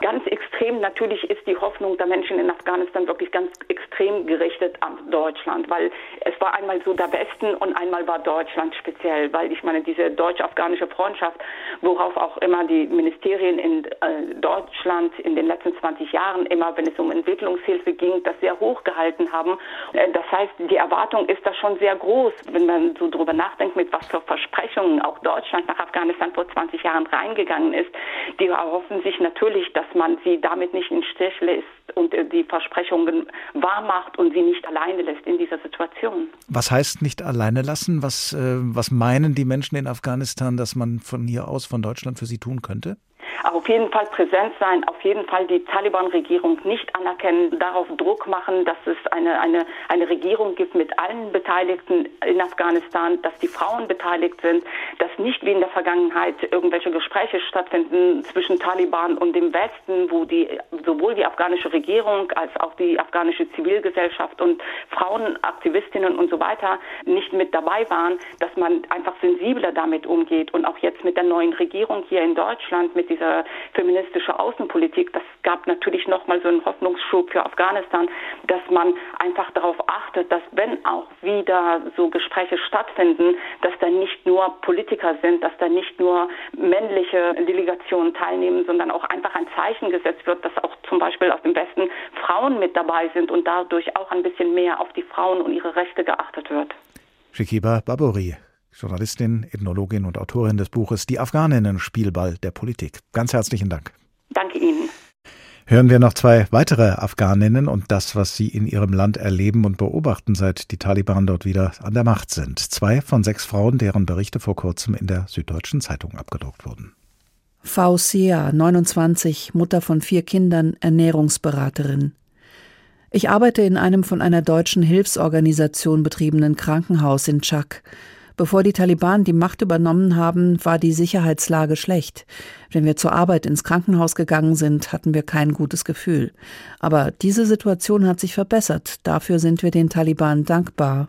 Speaker 14: Ganz extrem natürlich ist die Hoffnung der Menschen in Afghanistan wirklich ganz extrem gerichtet an Deutschland, weil es war einmal so der Westen und einmal war Deutschland speziell, weil ich meine, diese deutsch-afghanische Freundschaft, worauf auch immer die Ministerien in äh, Deutschland in den letzten 20 Jahren immer, wenn es um Entwicklungshilfe ging, das sehr hoch gehalten haben. Äh, das heißt, die Erwartung ist da schon sehr groß, wenn man so drüber nachdenkt, mit was für Versprechungen auch Deutschland nach Afghanistan vor 20 Jahren reingegangen ist. Die erhoffen sich natürlich, dass man sie damit nicht in Stich lässt und äh, die Versprechungen wahrmacht und sie nicht alleine lässt in dieser Situation.
Speaker 2: Was heißt nicht alleine lassen? Was, äh, was meinen die Menschen in Afghanistan, dass man von hier aus, von Deutschland für sie tun könnte?
Speaker 14: Auf jeden Fall präsent sein, auf jeden Fall die Taliban-Regierung nicht anerkennen, darauf Druck machen, dass es eine, eine, eine Regierung gibt mit allen Beteiligten in Afghanistan, dass die Frauen beteiligt sind, dass nicht wie in der Vergangenheit irgendwelche Gespräche stattfinden zwischen Taliban und dem Westen, wo die, sowohl die afghanische Regierung als auch die afghanische Zivilgesellschaft und Frauenaktivistinnen und so weiter nicht mit dabei waren, dass man einfach sensibler damit umgeht und auch jetzt mit der neuen Regierung hier in Deutschland, mit dieser feministische Außenpolitik, das gab natürlich nochmal so einen Hoffnungsschub für Afghanistan, dass man einfach darauf achtet, dass wenn auch wieder so Gespräche stattfinden, dass da nicht nur Politiker sind, dass da nicht nur männliche Delegationen teilnehmen, sondern auch einfach ein Zeichen gesetzt wird, dass auch zum Beispiel aus dem Westen Frauen mit dabei sind und dadurch auch ein bisschen mehr auf die Frauen und ihre Rechte geachtet wird.
Speaker 2: Shikiba Baburi, Journalistin, Ethnologin und Autorin des Buches Die Afghaninnen Spielball der Politik. Ganz herzlichen Dank.
Speaker 14: Danke Ihnen.
Speaker 2: Hören wir noch zwei weitere Afghaninnen und das, was sie in ihrem Land erleben und beobachten, seit die Taliban dort wieder an der Macht sind. Zwei von sechs Frauen, deren Berichte vor kurzem in der Süddeutschen Zeitung abgedruckt wurden.
Speaker 12: Fausia, 29, Mutter von vier Kindern, Ernährungsberaterin. Ich arbeite in einem von einer deutschen Hilfsorganisation betriebenen Krankenhaus in Chak. Bevor die Taliban die Macht übernommen haben, war die Sicherheitslage schlecht. Wenn wir zur Arbeit ins Krankenhaus gegangen sind, hatten wir kein gutes Gefühl. Aber diese Situation hat sich verbessert. Dafür sind wir den Taliban dankbar.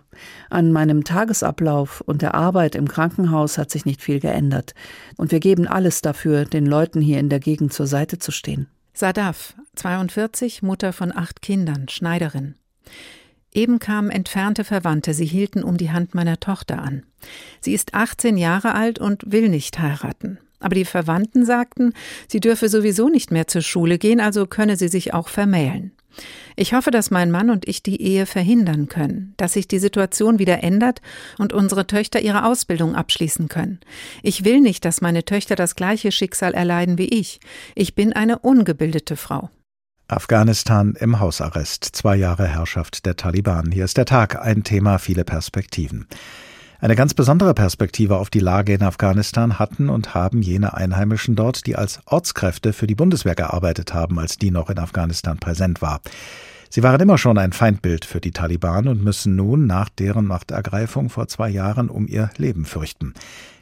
Speaker 12: An meinem Tagesablauf und der Arbeit im Krankenhaus hat sich nicht viel geändert. Und wir geben alles dafür, den Leuten hier in der Gegend zur Seite zu stehen.
Speaker 13: Sadaf, 42, Mutter von acht Kindern, Schneiderin. Eben kamen entfernte Verwandte, sie hielten um die Hand meiner Tochter an. Sie ist 18 Jahre alt und will nicht heiraten. Aber die Verwandten sagten, sie dürfe sowieso nicht mehr zur Schule gehen, also könne sie sich auch vermählen. Ich hoffe, dass mein Mann und ich die Ehe verhindern können, dass sich die Situation wieder ändert und unsere Töchter ihre Ausbildung abschließen können. Ich will nicht, dass meine Töchter das gleiche Schicksal erleiden wie ich. Ich bin eine ungebildete Frau.
Speaker 2: Afghanistan im Hausarrest. Zwei Jahre Herrschaft der Taliban. Hier ist der Tag. Ein Thema, viele Perspektiven. Eine ganz besondere Perspektive auf die Lage in Afghanistan hatten und haben jene Einheimischen dort, die als Ortskräfte für die Bundeswehr gearbeitet haben, als die noch in Afghanistan präsent war. Sie waren immer schon ein Feindbild für die Taliban und müssen nun nach deren Machtergreifung vor zwei Jahren um ihr Leben fürchten.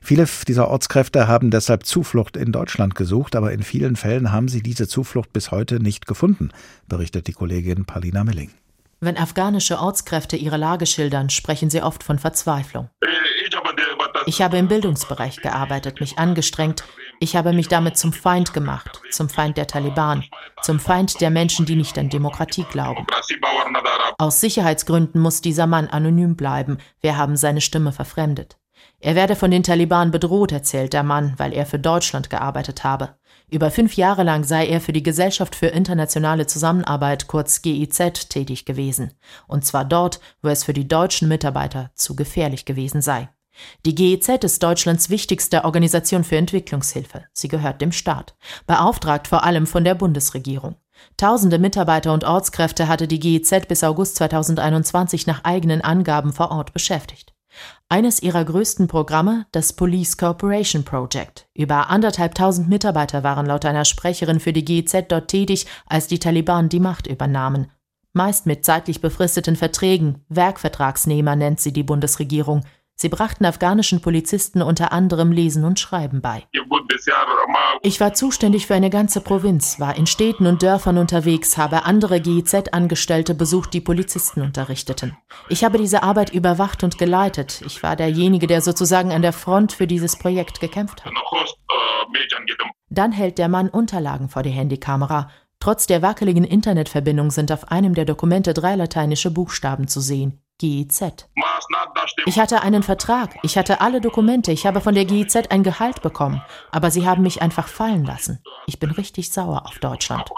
Speaker 2: Viele dieser Ortskräfte haben deshalb Zuflucht in Deutschland gesucht, aber in vielen Fällen haben sie diese Zuflucht bis heute nicht gefunden, berichtet die Kollegin Palina Milling.
Speaker 8: Wenn afghanische Ortskräfte ihre Lage schildern, sprechen sie oft von Verzweiflung. Ich habe im Bildungsbereich gearbeitet, mich angestrengt. Ich habe mich damit zum Feind gemacht, zum Feind der Taliban, zum Feind der Menschen, die nicht an Demokratie glauben. Aus Sicherheitsgründen muss dieser Mann anonym bleiben. Wir haben seine Stimme verfremdet. Er werde von den Taliban bedroht, erzählt der Mann, weil er für Deutschland gearbeitet habe. Über fünf Jahre lang sei er für die Gesellschaft für internationale Zusammenarbeit, kurz GIZ, tätig gewesen. Und zwar dort, wo es für die deutschen Mitarbeiter zu gefährlich gewesen sei. Die GIZ ist Deutschlands wichtigste Organisation für Entwicklungshilfe. Sie gehört dem Staat, beauftragt vor allem von der Bundesregierung. Tausende Mitarbeiter und Ortskräfte hatte die GIZ bis August 2021 nach eigenen Angaben vor Ort beschäftigt. Eines ihrer größten Programme, das Police Cooperation Project. Über anderthalb tausend Mitarbeiter waren laut einer Sprecherin für die GIZ dort tätig, als die Taliban die Macht übernahmen. Meist mit zeitlich befristeten Verträgen, Werkvertragsnehmer nennt sie die Bundesregierung. Sie brachten afghanischen Polizisten unter anderem Lesen und Schreiben bei. Ich war zuständig für eine ganze Provinz, war in Städten und Dörfern unterwegs, habe andere GIZ-Angestellte besucht, die Polizisten unterrichteten. Ich habe diese Arbeit überwacht und geleitet. Ich war derjenige, der sozusagen an der Front für dieses Projekt gekämpft hat. Dann hält der Mann Unterlagen vor die Handykamera. Trotz der wackeligen Internetverbindung sind auf einem der Dokumente drei lateinische Buchstaben zu sehen. GIZ. Ich hatte einen Vertrag, ich hatte alle Dokumente, ich habe von der GIZ ein Gehalt bekommen, aber sie haben mich einfach fallen lassen. Ich bin richtig sauer auf Deutschland.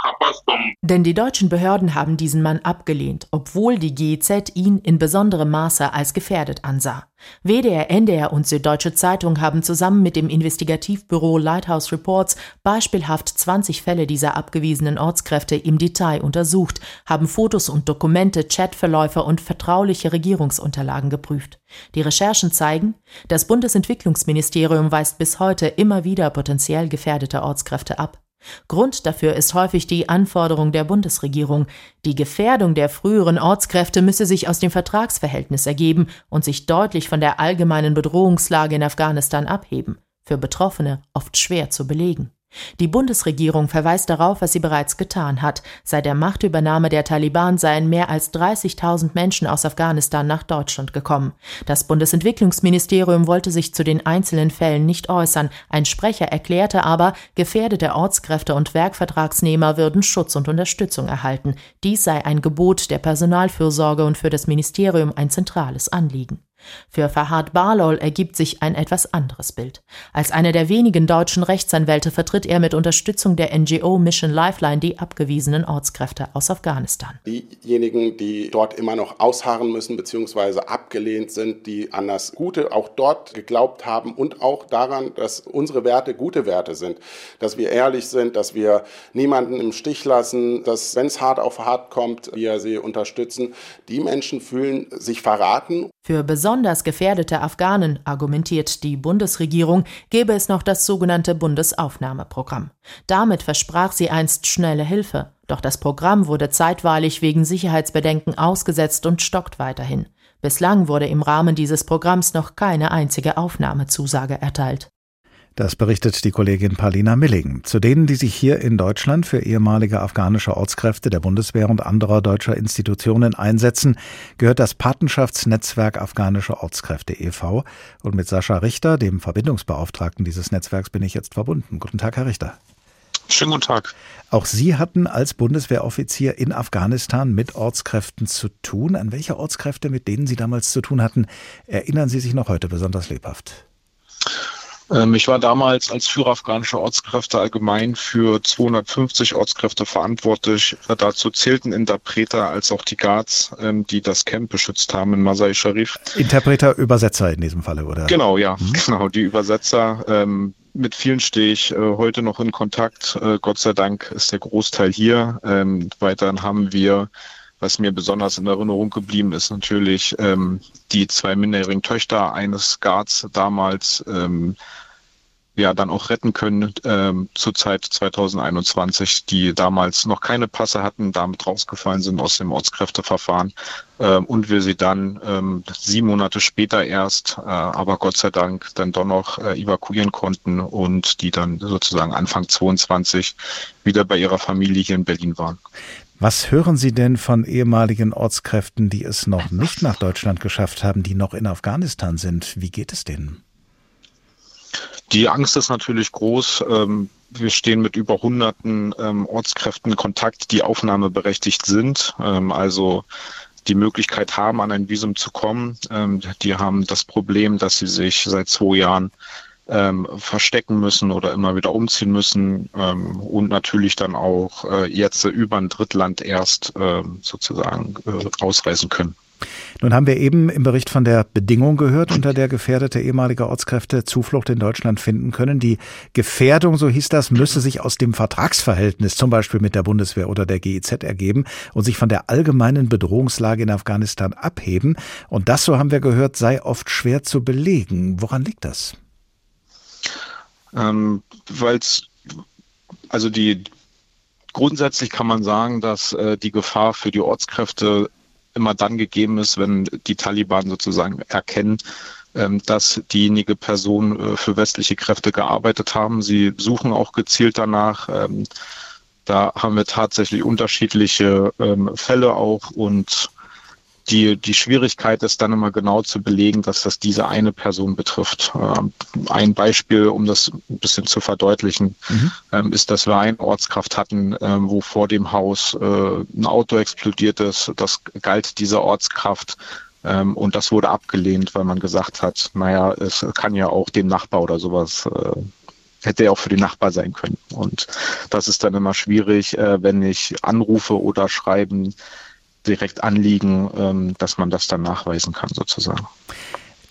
Speaker 8: Denn die deutschen Behörden haben diesen Mann abgelehnt, obwohl die GIZ ihn in besonderem Maße als gefährdet ansah. WDR, NDR und Süddeutsche Zeitung haben zusammen mit dem Investigativbüro Lighthouse Reports beispielhaft 20 Fälle dieser abgewiesenen Ortskräfte im Detail untersucht, haben Fotos und Dokumente, Chatverläufe und vertrauliche Regierungsunterlagen geprüft. Die Recherchen zeigen, das Bundesentwicklungsministerium weist bis heute immer wieder potenziell gefährdete Ortskräfte ab. Grund dafür ist häufig die Anforderung der Bundesregierung. Die Gefährdung der früheren Ortskräfte müsse sich aus dem Vertragsverhältnis ergeben und sich deutlich von der allgemeinen Bedrohungslage in Afghanistan abheben. Für Betroffene oft schwer zu belegen. Die Bundesregierung verweist darauf, was sie bereits getan hat. Seit der Machtübernahme der Taliban seien mehr als 30.000 Menschen aus Afghanistan nach Deutschland gekommen. Das Bundesentwicklungsministerium wollte sich zu den einzelnen Fällen nicht äußern. Ein Sprecher erklärte aber, gefährdete Ortskräfte und Werkvertragsnehmer würden Schutz und Unterstützung erhalten. Dies sei ein Gebot der Personalfürsorge und für das Ministerium ein zentrales Anliegen. Für Fahad Barlol ergibt sich ein etwas anderes Bild. Als einer der wenigen deutschen Rechtsanwälte vertritt er mit Unterstützung der NGO Mission Lifeline die abgewiesenen Ortskräfte aus Afghanistan.
Speaker 15: Diejenigen, die dort immer noch ausharren müssen bzw. abgelehnt sind, die an das Gute auch dort geglaubt haben und auch daran, dass unsere Werte gute Werte sind, dass wir ehrlich sind, dass wir niemanden im Stich lassen, dass wenn es hart auf hart kommt, wir sie unterstützen. Die Menschen fühlen sich verraten.
Speaker 8: Für besonders gefährdete Afghanen, argumentiert die Bundesregierung, gäbe es noch das sogenannte Bundesaufnahmeprogramm. Damit versprach sie einst schnelle Hilfe, doch das Programm wurde zeitweilig wegen Sicherheitsbedenken ausgesetzt und stockt weiterhin. Bislang wurde im Rahmen dieses Programms noch keine einzige Aufnahmezusage erteilt.
Speaker 2: Das berichtet die Kollegin Palina Milling. Zu denen, die sich hier in Deutschland für ehemalige afghanische Ortskräfte der Bundeswehr und anderer deutscher Institutionen einsetzen, gehört das Patenschaftsnetzwerk Afghanische Ortskräfte e.V. Und mit Sascha Richter, dem Verbindungsbeauftragten dieses Netzwerks, bin ich jetzt verbunden. Guten Tag, Herr Richter.
Speaker 16: Schönen guten Tag.
Speaker 2: Auch Sie hatten als Bundeswehroffizier in Afghanistan mit Ortskräften zu tun. An welche Ortskräfte, mit denen Sie damals zu tun hatten, erinnern Sie sich noch heute besonders lebhaft?
Speaker 16: Ähm, ich war damals als Führer afghanischer Ortskräfte allgemein für 250 Ortskräfte verantwortlich. Dazu zählten Interpreter als auch die Guards, ähm, die das Camp beschützt haben in Masai Sharif.
Speaker 2: Interpreter, Übersetzer in diesem Falle, oder?
Speaker 16: Genau, ja, mhm. genau, die Übersetzer. Ähm, mit vielen stehe ich äh, heute noch in Kontakt. Äh, Gott sei Dank ist der Großteil hier. weiterhin haben wir was mir besonders in Erinnerung geblieben ist, natürlich ähm, die zwei minderjährigen Töchter eines Guards damals, ähm, ja dann auch retten können ähm, zur Zeit 2021, die damals noch keine Passe hatten, damit rausgefallen sind aus dem Ortskräfteverfahren ähm, und wir sie dann ähm, sieben Monate später erst, äh, aber Gott sei Dank dann doch noch äh, evakuieren konnten und die dann sozusagen Anfang 22 wieder bei ihrer Familie hier in Berlin waren.
Speaker 2: Was hören Sie denn von ehemaligen Ortskräften, die es noch nicht nach Deutschland geschafft haben, die noch in Afghanistan sind? Wie geht es denen?
Speaker 16: Die Angst ist natürlich groß. Ähm, wir stehen mit über hunderten ähm, Ortskräften in Kontakt, die aufnahmeberechtigt sind. Ähm, also die Möglichkeit haben, an ein Visum zu kommen. Die haben das Problem, dass sie sich seit zwei Jahren ähm, verstecken müssen oder immer wieder umziehen müssen ähm, und natürlich dann auch äh, jetzt über ein Drittland erst äh, sozusagen äh, ausreisen können.
Speaker 2: Nun haben wir eben im Bericht von der Bedingung gehört, unter der gefährdete ehemalige Ortskräfte Zuflucht in Deutschland finden können. Die Gefährdung, so hieß das, müsse sich aus dem Vertragsverhältnis zum Beispiel mit der Bundeswehr oder der GIZ ergeben und sich von der allgemeinen Bedrohungslage in Afghanistan abheben. Und das, so haben wir gehört, sei oft schwer zu belegen. Woran liegt das?
Speaker 16: Ähm, Weil es, also die, grundsätzlich kann man sagen, dass äh, die Gefahr für die Ortskräfte immer dann gegeben ist, wenn die Taliban sozusagen erkennen, ähm, dass diejenige Person äh, für westliche Kräfte gearbeitet haben. Sie suchen auch gezielt danach. Ähm, da haben wir tatsächlich unterschiedliche ähm, Fälle auch und die, die Schwierigkeit ist dann immer genau zu belegen, dass das diese eine Person betrifft. Ähm, ein Beispiel, um das ein bisschen zu verdeutlichen, mhm. ähm, ist, dass wir eine Ortskraft hatten, ähm, wo vor dem Haus äh, ein Auto explodiert ist. Das galt dieser Ortskraft. Und das wurde abgelehnt, weil man gesagt hat, naja, es kann ja auch dem Nachbar oder sowas äh, hätte ja auch für den Nachbar sein können. Und das ist dann immer schwierig, äh, wenn ich anrufe oder schreiben, direkt anliegen, ähm, dass man das dann nachweisen kann sozusagen.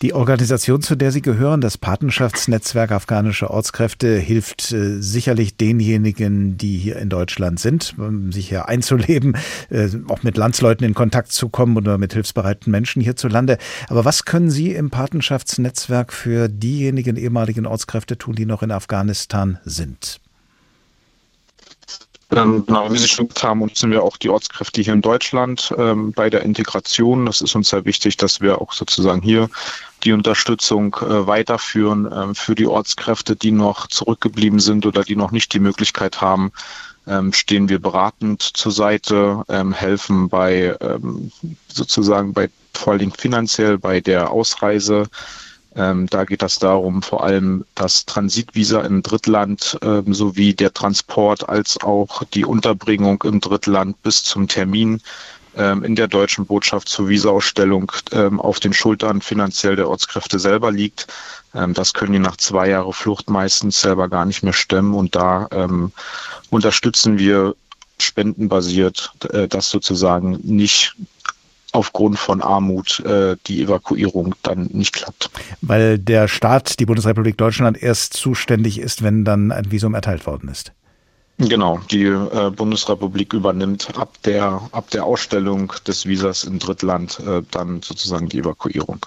Speaker 2: Die Organisation, zu der Sie gehören, das Patenschaftsnetzwerk afghanische Ortskräfte, hilft äh, sicherlich denjenigen, die hier in Deutschland sind, um sich hier einzuleben, äh, auch mit Landsleuten in Kontakt zu kommen oder mit hilfsbereiten Menschen hierzulande. Aber was können Sie im Patenschaftsnetzwerk für diejenigen ehemaligen Ortskräfte tun, die noch in Afghanistan sind?
Speaker 16: Ähm, genau, wie Sie schon gesagt haben, unterstützen wir auch die Ortskräfte hier in Deutschland ähm, bei der Integration. Das ist uns sehr wichtig, dass wir auch sozusagen hier die Unterstützung äh, weiterführen äh, für die Ortskräfte, die noch zurückgeblieben sind oder die noch nicht die Möglichkeit haben, ähm, stehen wir beratend zur Seite, ähm, helfen bei ähm, sozusagen bei vor allen Dingen finanziell bei der Ausreise ähm, da geht es darum, vor allem das Transitvisa im Drittland ähm, sowie der Transport als auch die Unterbringung im Drittland bis zum Termin ähm, in der deutschen Botschaft zur Visaausstellung ähm, auf den Schultern finanziell der Ortskräfte selber liegt. Ähm, das können die nach zwei Jahren Flucht meistens selber gar nicht mehr stemmen und da ähm, unterstützen wir spendenbasiert, äh, das sozusagen nicht aufgrund von Armut äh, die Evakuierung dann nicht klappt.
Speaker 2: Weil der Staat, die Bundesrepublik Deutschland, erst zuständig ist, wenn dann ein Visum erteilt worden ist.
Speaker 16: Genau, die äh, Bundesrepublik übernimmt ab der, ab der Ausstellung des Visas im Drittland äh, dann sozusagen die Evakuierung.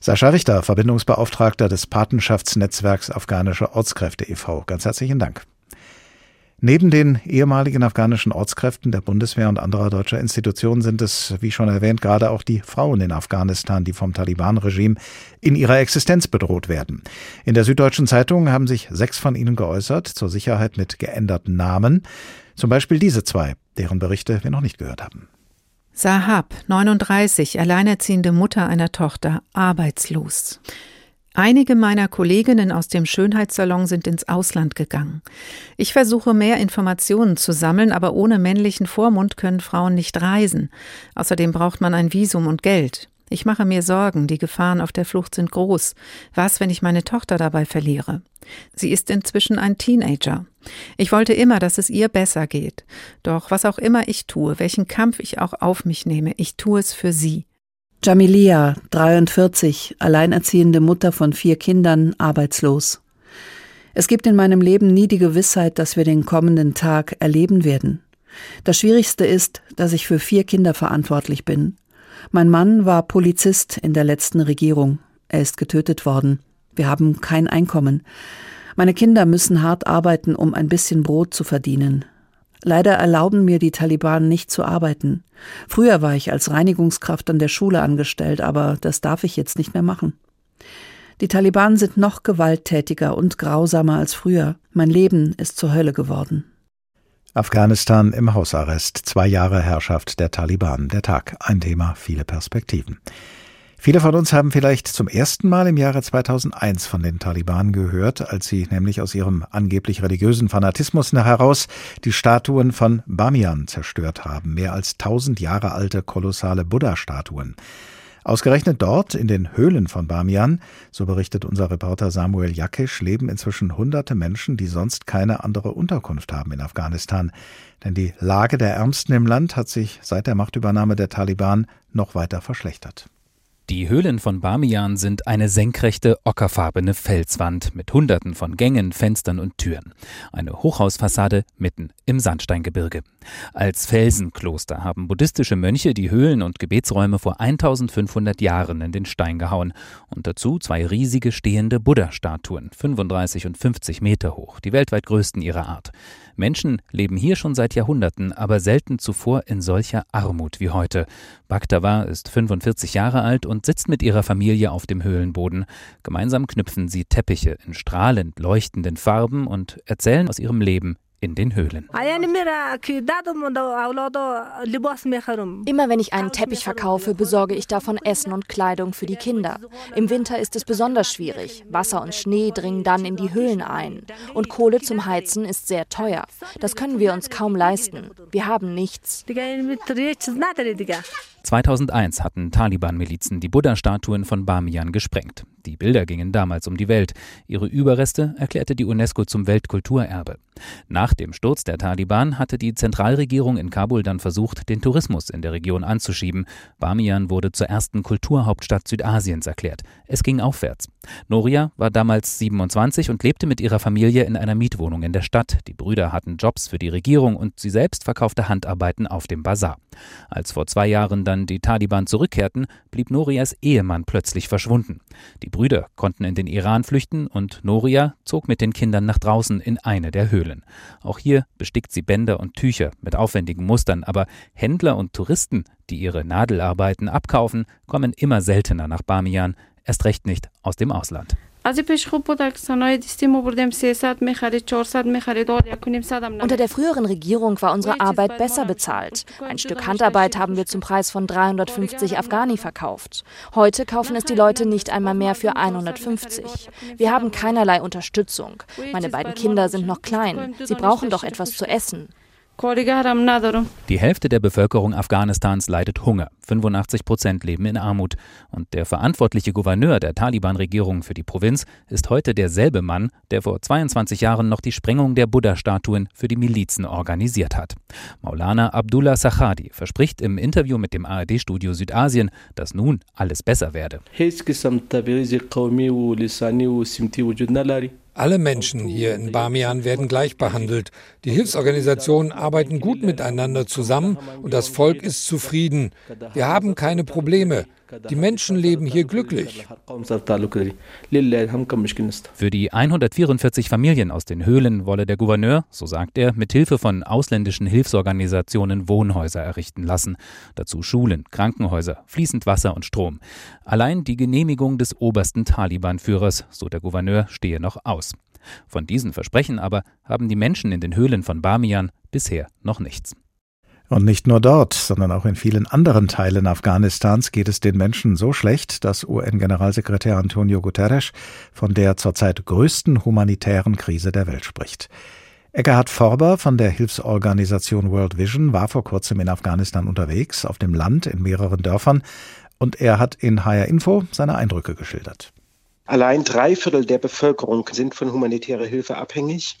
Speaker 2: Sascha Richter, Verbindungsbeauftragter des Patenschaftsnetzwerks Afghanische Ortskräfte e.V. Ganz herzlichen Dank. Neben den ehemaligen afghanischen Ortskräften der Bundeswehr und anderer deutscher Institutionen sind es, wie schon erwähnt, gerade auch die Frauen in Afghanistan, die vom Taliban-Regime in ihrer Existenz bedroht werden. In der Süddeutschen Zeitung haben sich sechs von ihnen geäußert, zur Sicherheit mit geänderten Namen. Zum Beispiel diese zwei, deren Berichte wir noch nicht gehört haben.
Speaker 13: Sahab, 39, alleinerziehende Mutter einer Tochter, arbeitslos. Einige meiner Kolleginnen aus dem Schönheitssalon sind ins Ausland gegangen. Ich versuche mehr Informationen zu sammeln, aber ohne männlichen Vormund können Frauen nicht reisen. Außerdem braucht man ein Visum und Geld. Ich mache mir Sorgen, die Gefahren auf der Flucht sind groß. Was, wenn ich meine Tochter dabei verliere? Sie ist inzwischen ein Teenager. Ich wollte immer, dass es ihr besser geht. Doch was auch immer ich tue, welchen Kampf ich auch auf mich nehme, ich tue es für sie.
Speaker 12: Jamilia, 43, alleinerziehende Mutter von vier Kindern, arbeitslos. Es gibt in meinem Leben nie die Gewissheit, dass wir den kommenden Tag erleben werden. Das Schwierigste ist, dass ich für vier Kinder verantwortlich bin. Mein Mann war Polizist in der letzten Regierung. Er ist getötet worden. Wir haben kein Einkommen. Meine Kinder müssen hart arbeiten, um ein bisschen Brot zu verdienen. Leider erlauben mir die Taliban nicht zu arbeiten. Früher war ich als Reinigungskraft an der Schule angestellt, aber das darf ich jetzt nicht mehr machen. Die Taliban sind noch gewalttätiger und grausamer als früher. Mein Leben ist zur Hölle geworden.
Speaker 2: Afghanistan im Hausarrest. Zwei Jahre Herrschaft der Taliban. Der Tag. Ein Thema, viele Perspektiven. Viele von uns haben vielleicht zum ersten Mal im Jahre 2001 von den Taliban gehört, als sie nämlich aus ihrem angeblich religiösen Fanatismus heraus die Statuen von Bamiyan zerstört haben. Mehr als tausend Jahre alte kolossale Buddha-Statuen. Ausgerechnet dort, in den Höhlen von Bamiyan, so berichtet unser Reporter Samuel Jakisch, leben inzwischen hunderte Menschen, die sonst keine andere Unterkunft haben in Afghanistan. Denn die Lage der Ärmsten im Land hat sich seit der Machtübernahme der Taliban noch weiter verschlechtert.
Speaker 5: Die Höhlen von Bamiyan sind eine senkrechte, ockerfarbene Felswand mit Hunderten von Gängen, Fenstern und Türen. Eine Hochhausfassade mitten im Sandsteingebirge. Als Felsenkloster haben buddhistische Mönche die Höhlen und Gebetsräume vor 1500 Jahren in den Stein gehauen und dazu zwei riesige stehende Buddha-Statuen, 35 und 50 Meter hoch, die weltweit größten ihrer Art. Menschen leben hier schon seit Jahrhunderten, aber selten zuvor in solcher Armut wie heute. Bhaktawa ist 45 Jahre alt und sitzt mit ihrer Familie auf dem Höhlenboden. Gemeinsam knüpfen sie Teppiche in strahlend leuchtenden Farben und erzählen aus ihrem Leben in den Höhlen.
Speaker 7: Immer wenn ich einen Teppich verkaufe, besorge ich davon Essen und Kleidung für die Kinder. Im Winter ist es besonders schwierig. Wasser und Schnee dringen dann in die Höhlen ein. Und Kohle zum Heizen ist sehr teuer. Das können wir uns kaum leisten. Wir haben nichts.
Speaker 5: 2001 hatten Taliban-Milizen die Buddha-Statuen von Bamiyan gesprengt. Die Bilder gingen damals um die Welt. Ihre Überreste erklärte die UNESCO zum Weltkulturerbe. Nach dem Sturz der Taliban hatte die Zentralregierung in Kabul dann versucht, den Tourismus in der Region anzuschieben. Bamiyan wurde zur ersten Kulturhauptstadt Südasiens erklärt. Es ging aufwärts. Noria war damals 27 und lebte mit ihrer Familie in einer Mietwohnung in der Stadt. Die Brüder hatten Jobs für die Regierung und sie selbst verkaufte Handarbeiten auf dem Bazar. Als vor zwei Jahren dann die Taliban zurückkehrten, blieb Norias Ehemann plötzlich verschwunden. Die Brüder konnten in den Iran flüchten und Noria zog mit den Kindern nach draußen in eine der Höhlen. Auch hier bestickt sie Bänder und Tücher mit aufwendigen Mustern, aber Händler und Touristen, die ihre Nadelarbeiten abkaufen, kommen immer seltener nach Bamiyan, erst recht nicht aus dem Ausland.
Speaker 7: Unter der früheren Regierung war unsere Arbeit besser bezahlt. Ein Stück Handarbeit haben wir zum Preis von 350 Afghani verkauft. Heute kaufen es die Leute nicht einmal mehr für 150. Wir haben keinerlei Unterstützung. Meine beiden Kinder sind noch klein. Sie brauchen doch etwas zu essen.
Speaker 5: Die Hälfte der Bevölkerung Afghanistans leidet Hunger. 85 Prozent leben in Armut. Und der verantwortliche Gouverneur der Taliban-Regierung für die Provinz ist heute derselbe Mann, der vor 22 Jahren noch die Sprengung der Buddha-Statuen für die Milizen organisiert hat. Maulana Abdullah Sachadi verspricht im Interview mit dem ARD-Studio Südasien, dass nun alles besser werde.
Speaker 4: Alle Menschen hier in Bamiyan werden gleich behandelt. Die Hilfsorganisationen arbeiten gut miteinander zusammen und das Volk ist zufrieden. Wir haben keine Probleme. Die Menschen leben hier glücklich.
Speaker 5: Für die 144 Familien aus den Höhlen wolle der Gouverneur, so sagt er, mit Hilfe von ausländischen Hilfsorganisationen Wohnhäuser errichten lassen. Dazu Schulen, Krankenhäuser, fließend Wasser und Strom. Allein die Genehmigung des obersten Taliban-Führers, so der Gouverneur, stehe noch aus. Von diesen Versprechen aber haben die Menschen in den Höhlen von Bamiyan bisher noch nichts.
Speaker 2: Und nicht nur dort, sondern auch in vielen anderen Teilen Afghanistans geht es den Menschen so schlecht, dass UN-Generalsekretär Antonio Guterres von der zurzeit größten humanitären Krise der Welt spricht. Eckhard Forber von der Hilfsorganisation World Vision war vor kurzem in Afghanistan unterwegs, auf dem Land in mehreren Dörfern, und er hat in HR Info seine Eindrücke geschildert.
Speaker 17: Allein drei Viertel der Bevölkerung sind von humanitärer Hilfe abhängig.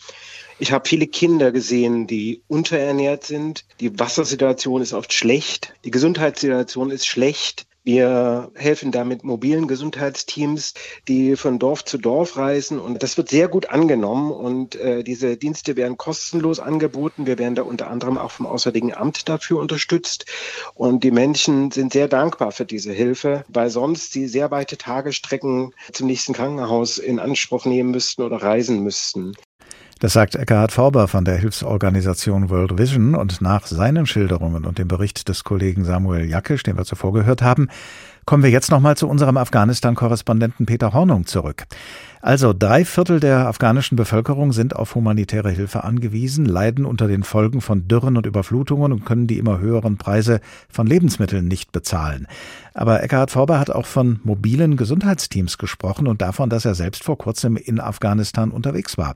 Speaker 17: Ich habe viele Kinder gesehen, die unterernährt sind. Die Wassersituation ist oft schlecht. Die Gesundheitssituation ist schlecht. Wir helfen da mit mobilen Gesundheitsteams, die von Dorf zu Dorf reisen. Und das wird sehr gut angenommen. Und äh, diese Dienste werden kostenlos angeboten. Wir werden da unter anderem auch vom Auswärtigen Amt dafür unterstützt. Und die Menschen sind sehr dankbar für diese Hilfe, weil sonst sie sehr weite Tagestrecken zum nächsten Krankenhaus in Anspruch nehmen müssten oder reisen müssten.
Speaker 2: Das sagt Eckhard Fauber von der Hilfsorganisation World Vision und nach seinen Schilderungen und dem Bericht des Kollegen Samuel Jackisch, den wir zuvor gehört haben, kommen wir jetzt nochmal zu unserem Afghanistan-Korrespondenten Peter Hornung zurück. Also drei Viertel der afghanischen Bevölkerung sind auf humanitäre Hilfe angewiesen, leiden unter den Folgen von Dürren und Überflutungen und können die immer höheren Preise von Lebensmitteln nicht bezahlen. Aber Eckhard Fauber hat auch von mobilen Gesundheitsteams gesprochen und davon, dass er selbst vor kurzem in Afghanistan unterwegs war.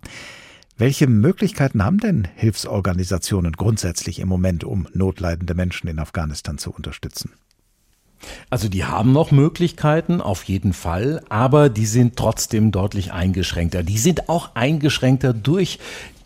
Speaker 2: Welche Möglichkeiten haben denn Hilfsorganisationen grundsätzlich im Moment, um notleidende Menschen in Afghanistan zu unterstützen?
Speaker 11: Also die haben noch Möglichkeiten, auf jeden Fall, aber die sind trotzdem deutlich eingeschränkter. Die sind auch eingeschränkter durch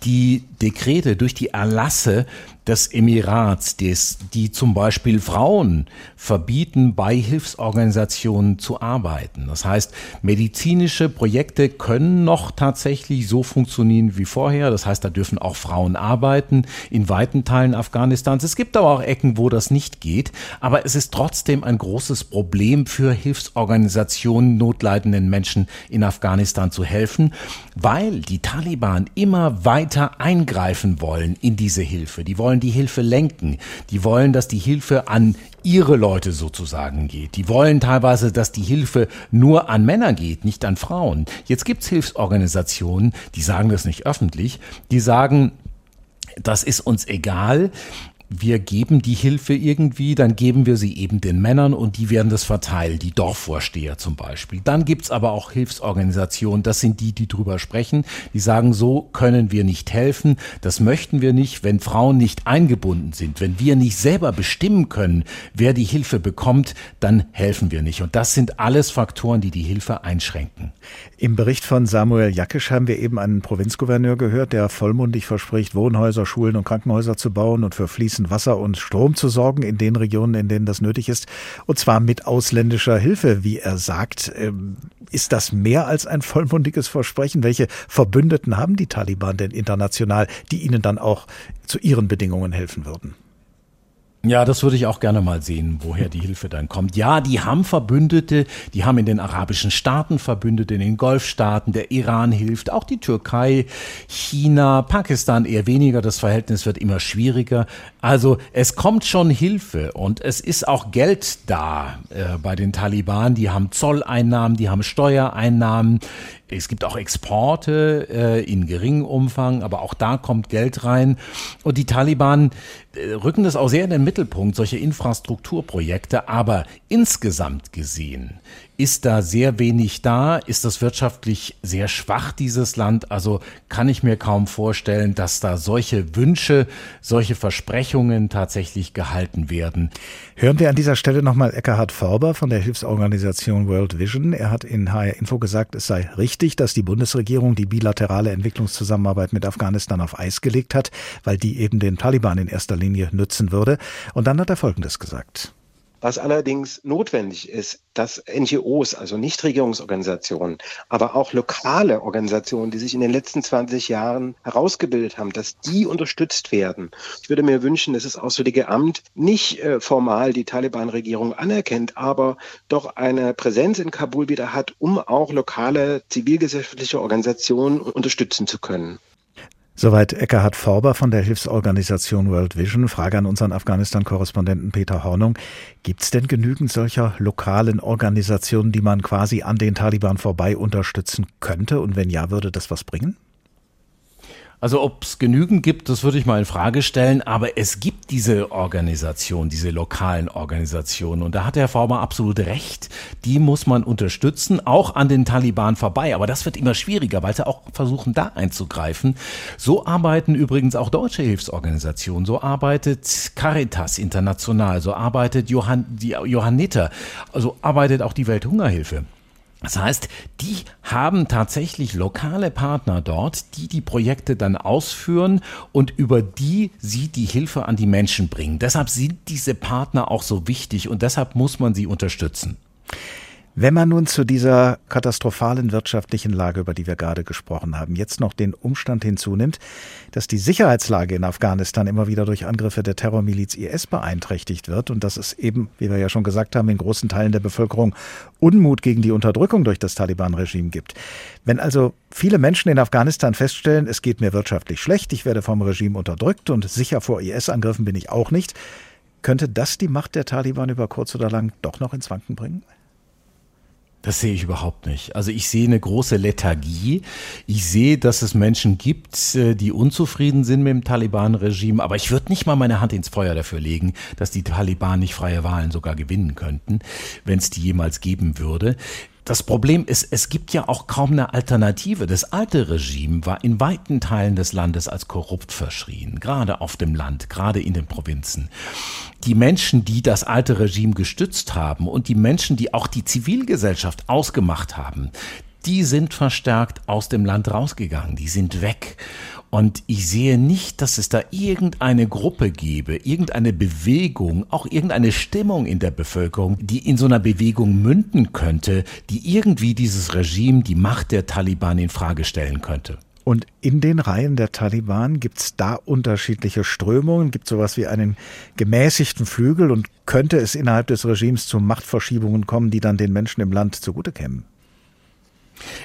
Speaker 11: die Dekrete, durch die Erlasse des Emirats, des, die zum Beispiel Frauen verbieten, bei Hilfsorganisationen zu arbeiten. Das heißt, medizinische Projekte können noch tatsächlich so funktionieren wie vorher. Das heißt, da dürfen auch Frauen arbeiten in weiten Teilen Afghanistans. Es gibt aber auch Ecken, wo das nicht geht. Aber es ist trotzdem ein großes Problem für Hilfsorganisationen, notleidenden Menschen in Afghanistan zu helfen, weil die Taliban immer weiter eingreifen wollen in diese Hilfe. Die wollen die Hilfe lenken. Die wollen, dass die Hilfe an ihre Leute sozusagen geht. Die wollen teilweise, dass die Hilfe nur an Männer geht, nicht an Frauen. Jetzt gibt's Hilfsorganisationen, die sagen das nicht öffentlich, die sagen, das ist uns egal wir geben die Hilfe irgendwie, dann geben wir sie eben den Männern und die werden das verteilen, die Dorfvorsteher zum Beispiel. Dann gibt's aber auch Hilfsorganisationen, das sind die, die drüber sprechen, die sagen, so können wir nicht helfen, das möchten wir nicht, wenn Frauen nicht eingebunden sind, wenn wir nicht selber bestimmen können, wer die Hilfe bekommt, dann helfen wir nicht. Und das sind alles Faktoren, die die Hilfe einschränken.
Speaker 2: Im Bericht von Samuel Jackisch haben wir eben einen Provinzgouverneur gehört, der vollmundig verspricht, Wohnhäuser, Schulen und Krankenhäuser zu bauen und für fließend Wasser und Strom zu sorgen in den Regionen, in denen das nötig ist. Und zwar mit ausländischer Hilfe, wie er sagt. Ähm, ist das mehr als ein vollmundiges Versprechen? Welche Verbündeten haben die Taliban denn international, die ihnen dann auch zu ihren Bedingungen helfen würden?
Speaker 11: Ja, das würde ich auch gerne mal sehen, woher die Hilfe dann kommt. Ja, die haben Verbündete, die haben in den arabischen Staaten Verbündete, in den Golfstaaten, der Iran hilft, auch die Türkei, China, Pakistan eher weniger, das Verhältnis wird immer schwieriger. Also es kommt schon Hilfe und es ist auch Geld da äh, bei den Taliban, die haben Zolleinnahmen, die haben Steuereinnahmen, es gibt auch Exporte äh, in geringem Umfang, aber auch da kommt Geld rein. Und die Taliban äh, rücken das auch sehr in den Mittelpunkt, solche Infrastrukturprojekte. Aber insgesamt gesehen ist da sehr wenig da, ist das wirtschaftlich sehr schwach, dieses Land. Also kann ich mir kaum vorstellen, dass da solche Wünsche, solche Versprechungen tatsächlich gehalten werden.
Speaker 2: Hören wir an dieser Stelle nochmal Eckhard Förber von der Hilfsorganisation World Vision. Er hat in HR Info gesagt, es sei richtig, dass die Bundesregierung die bilaterale Entwicklungszusammenarbeit mit Afghanistan auf Eis gelegt hat, weil die eben den Taliban in erster Linie nützen würde. Und dann hat er Folgendes gesagt.
Speaker 17: Was allerdings notwendig ist, dass NGOs, also Nichtregierungsorganisationen, aber auch lokale Organisationen, die sich in den letzten 20 Jahren herausgebildet haben, dass die unterstützt werden. Ich würde mir wünschen, dass das Auswärtige Amt nicht äh, formal die Taliban-Regierung anerkennt, aber doch eine Präsenz in Kabul wieder hat, um auch lokale zivilgesellschaftliche Organisationen unterstützen zu können.
Speaker 2: Soweit Eckhard Forber von der Hilfsorganisation World Vision. Frage an unseren Afghanistan-Korrespondenten Peter Hornung. Gibt es denn genügend solcher lokalen Organisationen, die man quasi an den Taliban vorbei unterstützen könnte? Und wenn ja, würde das was bringen?
Speaker 11: Also ob es genügend gibt, das würde ich mal in Frage stellen, aber es gibt diese Organisation, diese lokalen Organisationen. Und da hat Herr Former absolut recht, die muss man unterstützen, auch an den Taliban vorbei, aber das wird immer schwieriger, weil sie auch versuchen da einzugreifen. So arbeiten übrigens auch deutsche Hilfsorganisationen, so arbeitet Caritas International, so arbeitet Johann, die Johanniter, also arbeitet auch die Welthungerhilfe. Das heißt, die haben tatsächlich lokale Partner dort, die die Projekte dann ausführen und über die sie die Hilfe an die Menschen bringen. Deshalb sind diese Partner auch so wichtig und deshalb muss man sie unterstützen.
Speaker 2: Wenn man nun zu dieser katastrophalen wirtschaftlichen Lage, über die wir gerade gesprochen haben, jetzt noch den Umstand hinzunimmt, dass die Sicherheitslage in Afghanistan immer wieder durch Angriffe der Terrormiliz IS beeinträchtigt wird und dass es eben, wie wir ja schon gesagt haben, in großen Teilen der Bevölkerung Unmut gegen die Unterdrückung durch das Taliban-Regime gibt. Wenn also viele Menschen in Afghanistan feststellen, es geht mir wirtschaftlich schlecht, ich werde vom Regime unterdrückt und sicher vor IS-Angriffen bin ich auch nicht, könnte das die Macht der Taliban über kurz oder lang doch noch ins Wanken bringen?
Speaker 11: Das sehe ich überhaupt nicht. Also ich sehe eine große Lethargie. Ich sehe, dass es Menschen gibt, äh, die unzufrieden sind mit dem Taliban-Regime. Aber ich würde nicht mal meine Hand ins Feuer dafür legen, dass die Taliban nicht freie Wahlen sogar gewinnen könnten, wenn es die jemals geben würde. Das Problem ist, es gibt ja auch kaum eine Alternative. Das alte Regime war in weiten Teilen des Landes als korrupt verschrien, gerade auf dem Land, gerade in den Provinzen. Die Menschen, die das alte Regime gestützt haben und die Menschen, die auch die Zivilgesellschaft ausgemacht haben, die sind verstärkt aus dem Land rausgegangen, die sind weg. Und ich sehe nicht, dass es da irgendeine Gruppe gäbe, irgendeine Bewegung, auch irgendeine Stimmung in der Bevölkerung, die in so einer Bewegung münden könnte, die irgendwie dieses Regime, die Macht der Taliban in Frage stellen könnte.
Speaker 2: Und in den Reihen der Taliban gibt es da unterschiedliche Strömungen, gibt sowas wie einen gemäßigten Flügel und könnte es innerhalb des Regimes zu Machtverschiebungen kommen, die dann den Menschen im Land zugute kämen?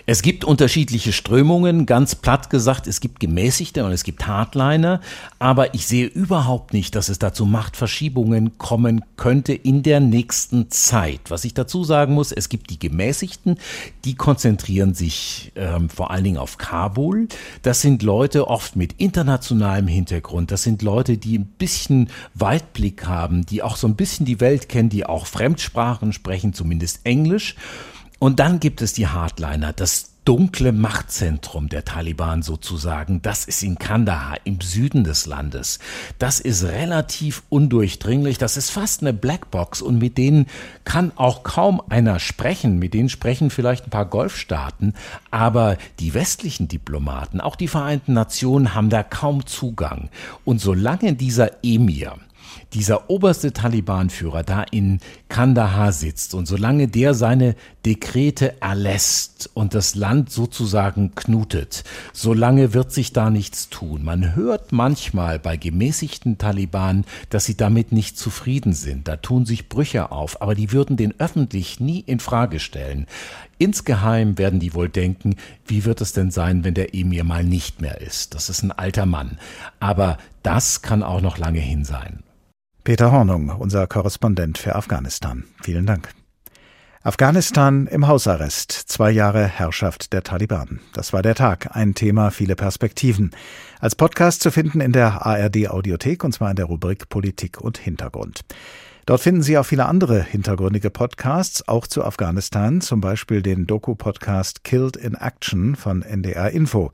Speaker 11: Es gibt unterschiedliche Strömungen, ganz platt gesagt, es gibt gemäßigte und es gibt Hardliner, aber ich sehe überhaupt nicht, dass es dazu Machtverschiebungen kommen könnte in der nächsten Zeit. Was ich dazu sagen muss, es gibt die gemäßigten, die konzentrieren sich ähm, vor allen Dingen auf Kabul. Das sind Leute oft mit internationalem Hintergrund, das sind Leute, die ein bisschen Weitblick haben, die auch so ein bisschen die Welt kennen, die auch Fremdsprachen sprechen, zumindest Englisch. Und dann gibt es die Hardliner, das dunkle Machtzentrum der Taliban sozusagen, das ist in Kandahar im Süden des Landes. Das ist relativ undurchdringlich, das ist fast eine Blackbox und mit denen kann auch kaum einer sprechen. Mit denen sprechen vielleicht ein paar Golfstaaten, aber die westlichen Diplomaten, auch die Vereinten Nationen haben da kaum Zugang. Und solange dieser Emir dieser oberste Taliban-Führer da in Kandahar sitzt und solange der seine Dekrete erlässt und das Land sozusagen knutet, solange wird sich da nichts tun. Man hört manchmal bei gemäßigten Taliban, dass sie damit nicht zufrieden sind. Da tun sich Brüche auf, aber die würden den öffentlich nie in Frage stellen. Insgeheim werden die wohl denken, wie wird es denn sein, wenn der Emir mal nicht mehr ist? Das ist ein alter Mann. Aber das kann auch noch lange hin sein.
Speaker 2: Peter Hornung, unser Korrespondent für Afghanistan. Vielen Dank. Afghanistan im Hausarrest. Zwei Jahre Herrschaft der Taliban. Das war der Tag. Ein Thema, viele Perspektiven. Als Podcast zu finden in der ARD Audiothek und zwar in der Rubrik Politik und Hintergrund. Dort finden Sie auch viele andere hintergründige Podcasts, auch zu Afghanistan, zum Beispiel den Doku-Podcast Killed in Action von NDR Info.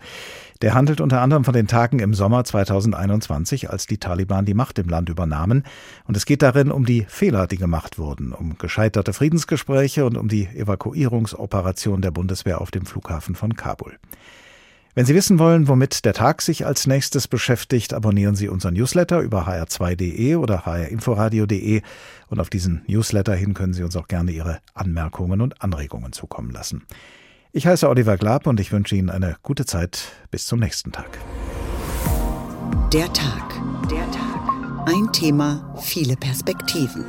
Speaker 2: Der handelt unter anderem von den Tagen im Sommer 2021, als die Taliban die Macht im Land übernahmen. Und es geht darin um die Fehler, die gemacht wurden, um gescheiterte Friedensgespräche und um die Evakuierungsoperation der Bundeswehr auf dem Flughafen von Kabul. Wenn Sie wissen wollen, womit der Tag sich als nächstes beschäftigt, abonnieren Sie unseren Newsletter über hr2.de oder hrinforadio.de und auf diesen Newsletter hin können Sie uns auch gerne Ihre Anmerkungen und Anregungen zukommen lassen. Ich heiße Oliver Glab und ich wünsche Ihnen eine gute Zeit. Bis zum nächsten Tag.
Speaker 1: Der Tag. Der Tag. Ein Thema, viele Perspektiven.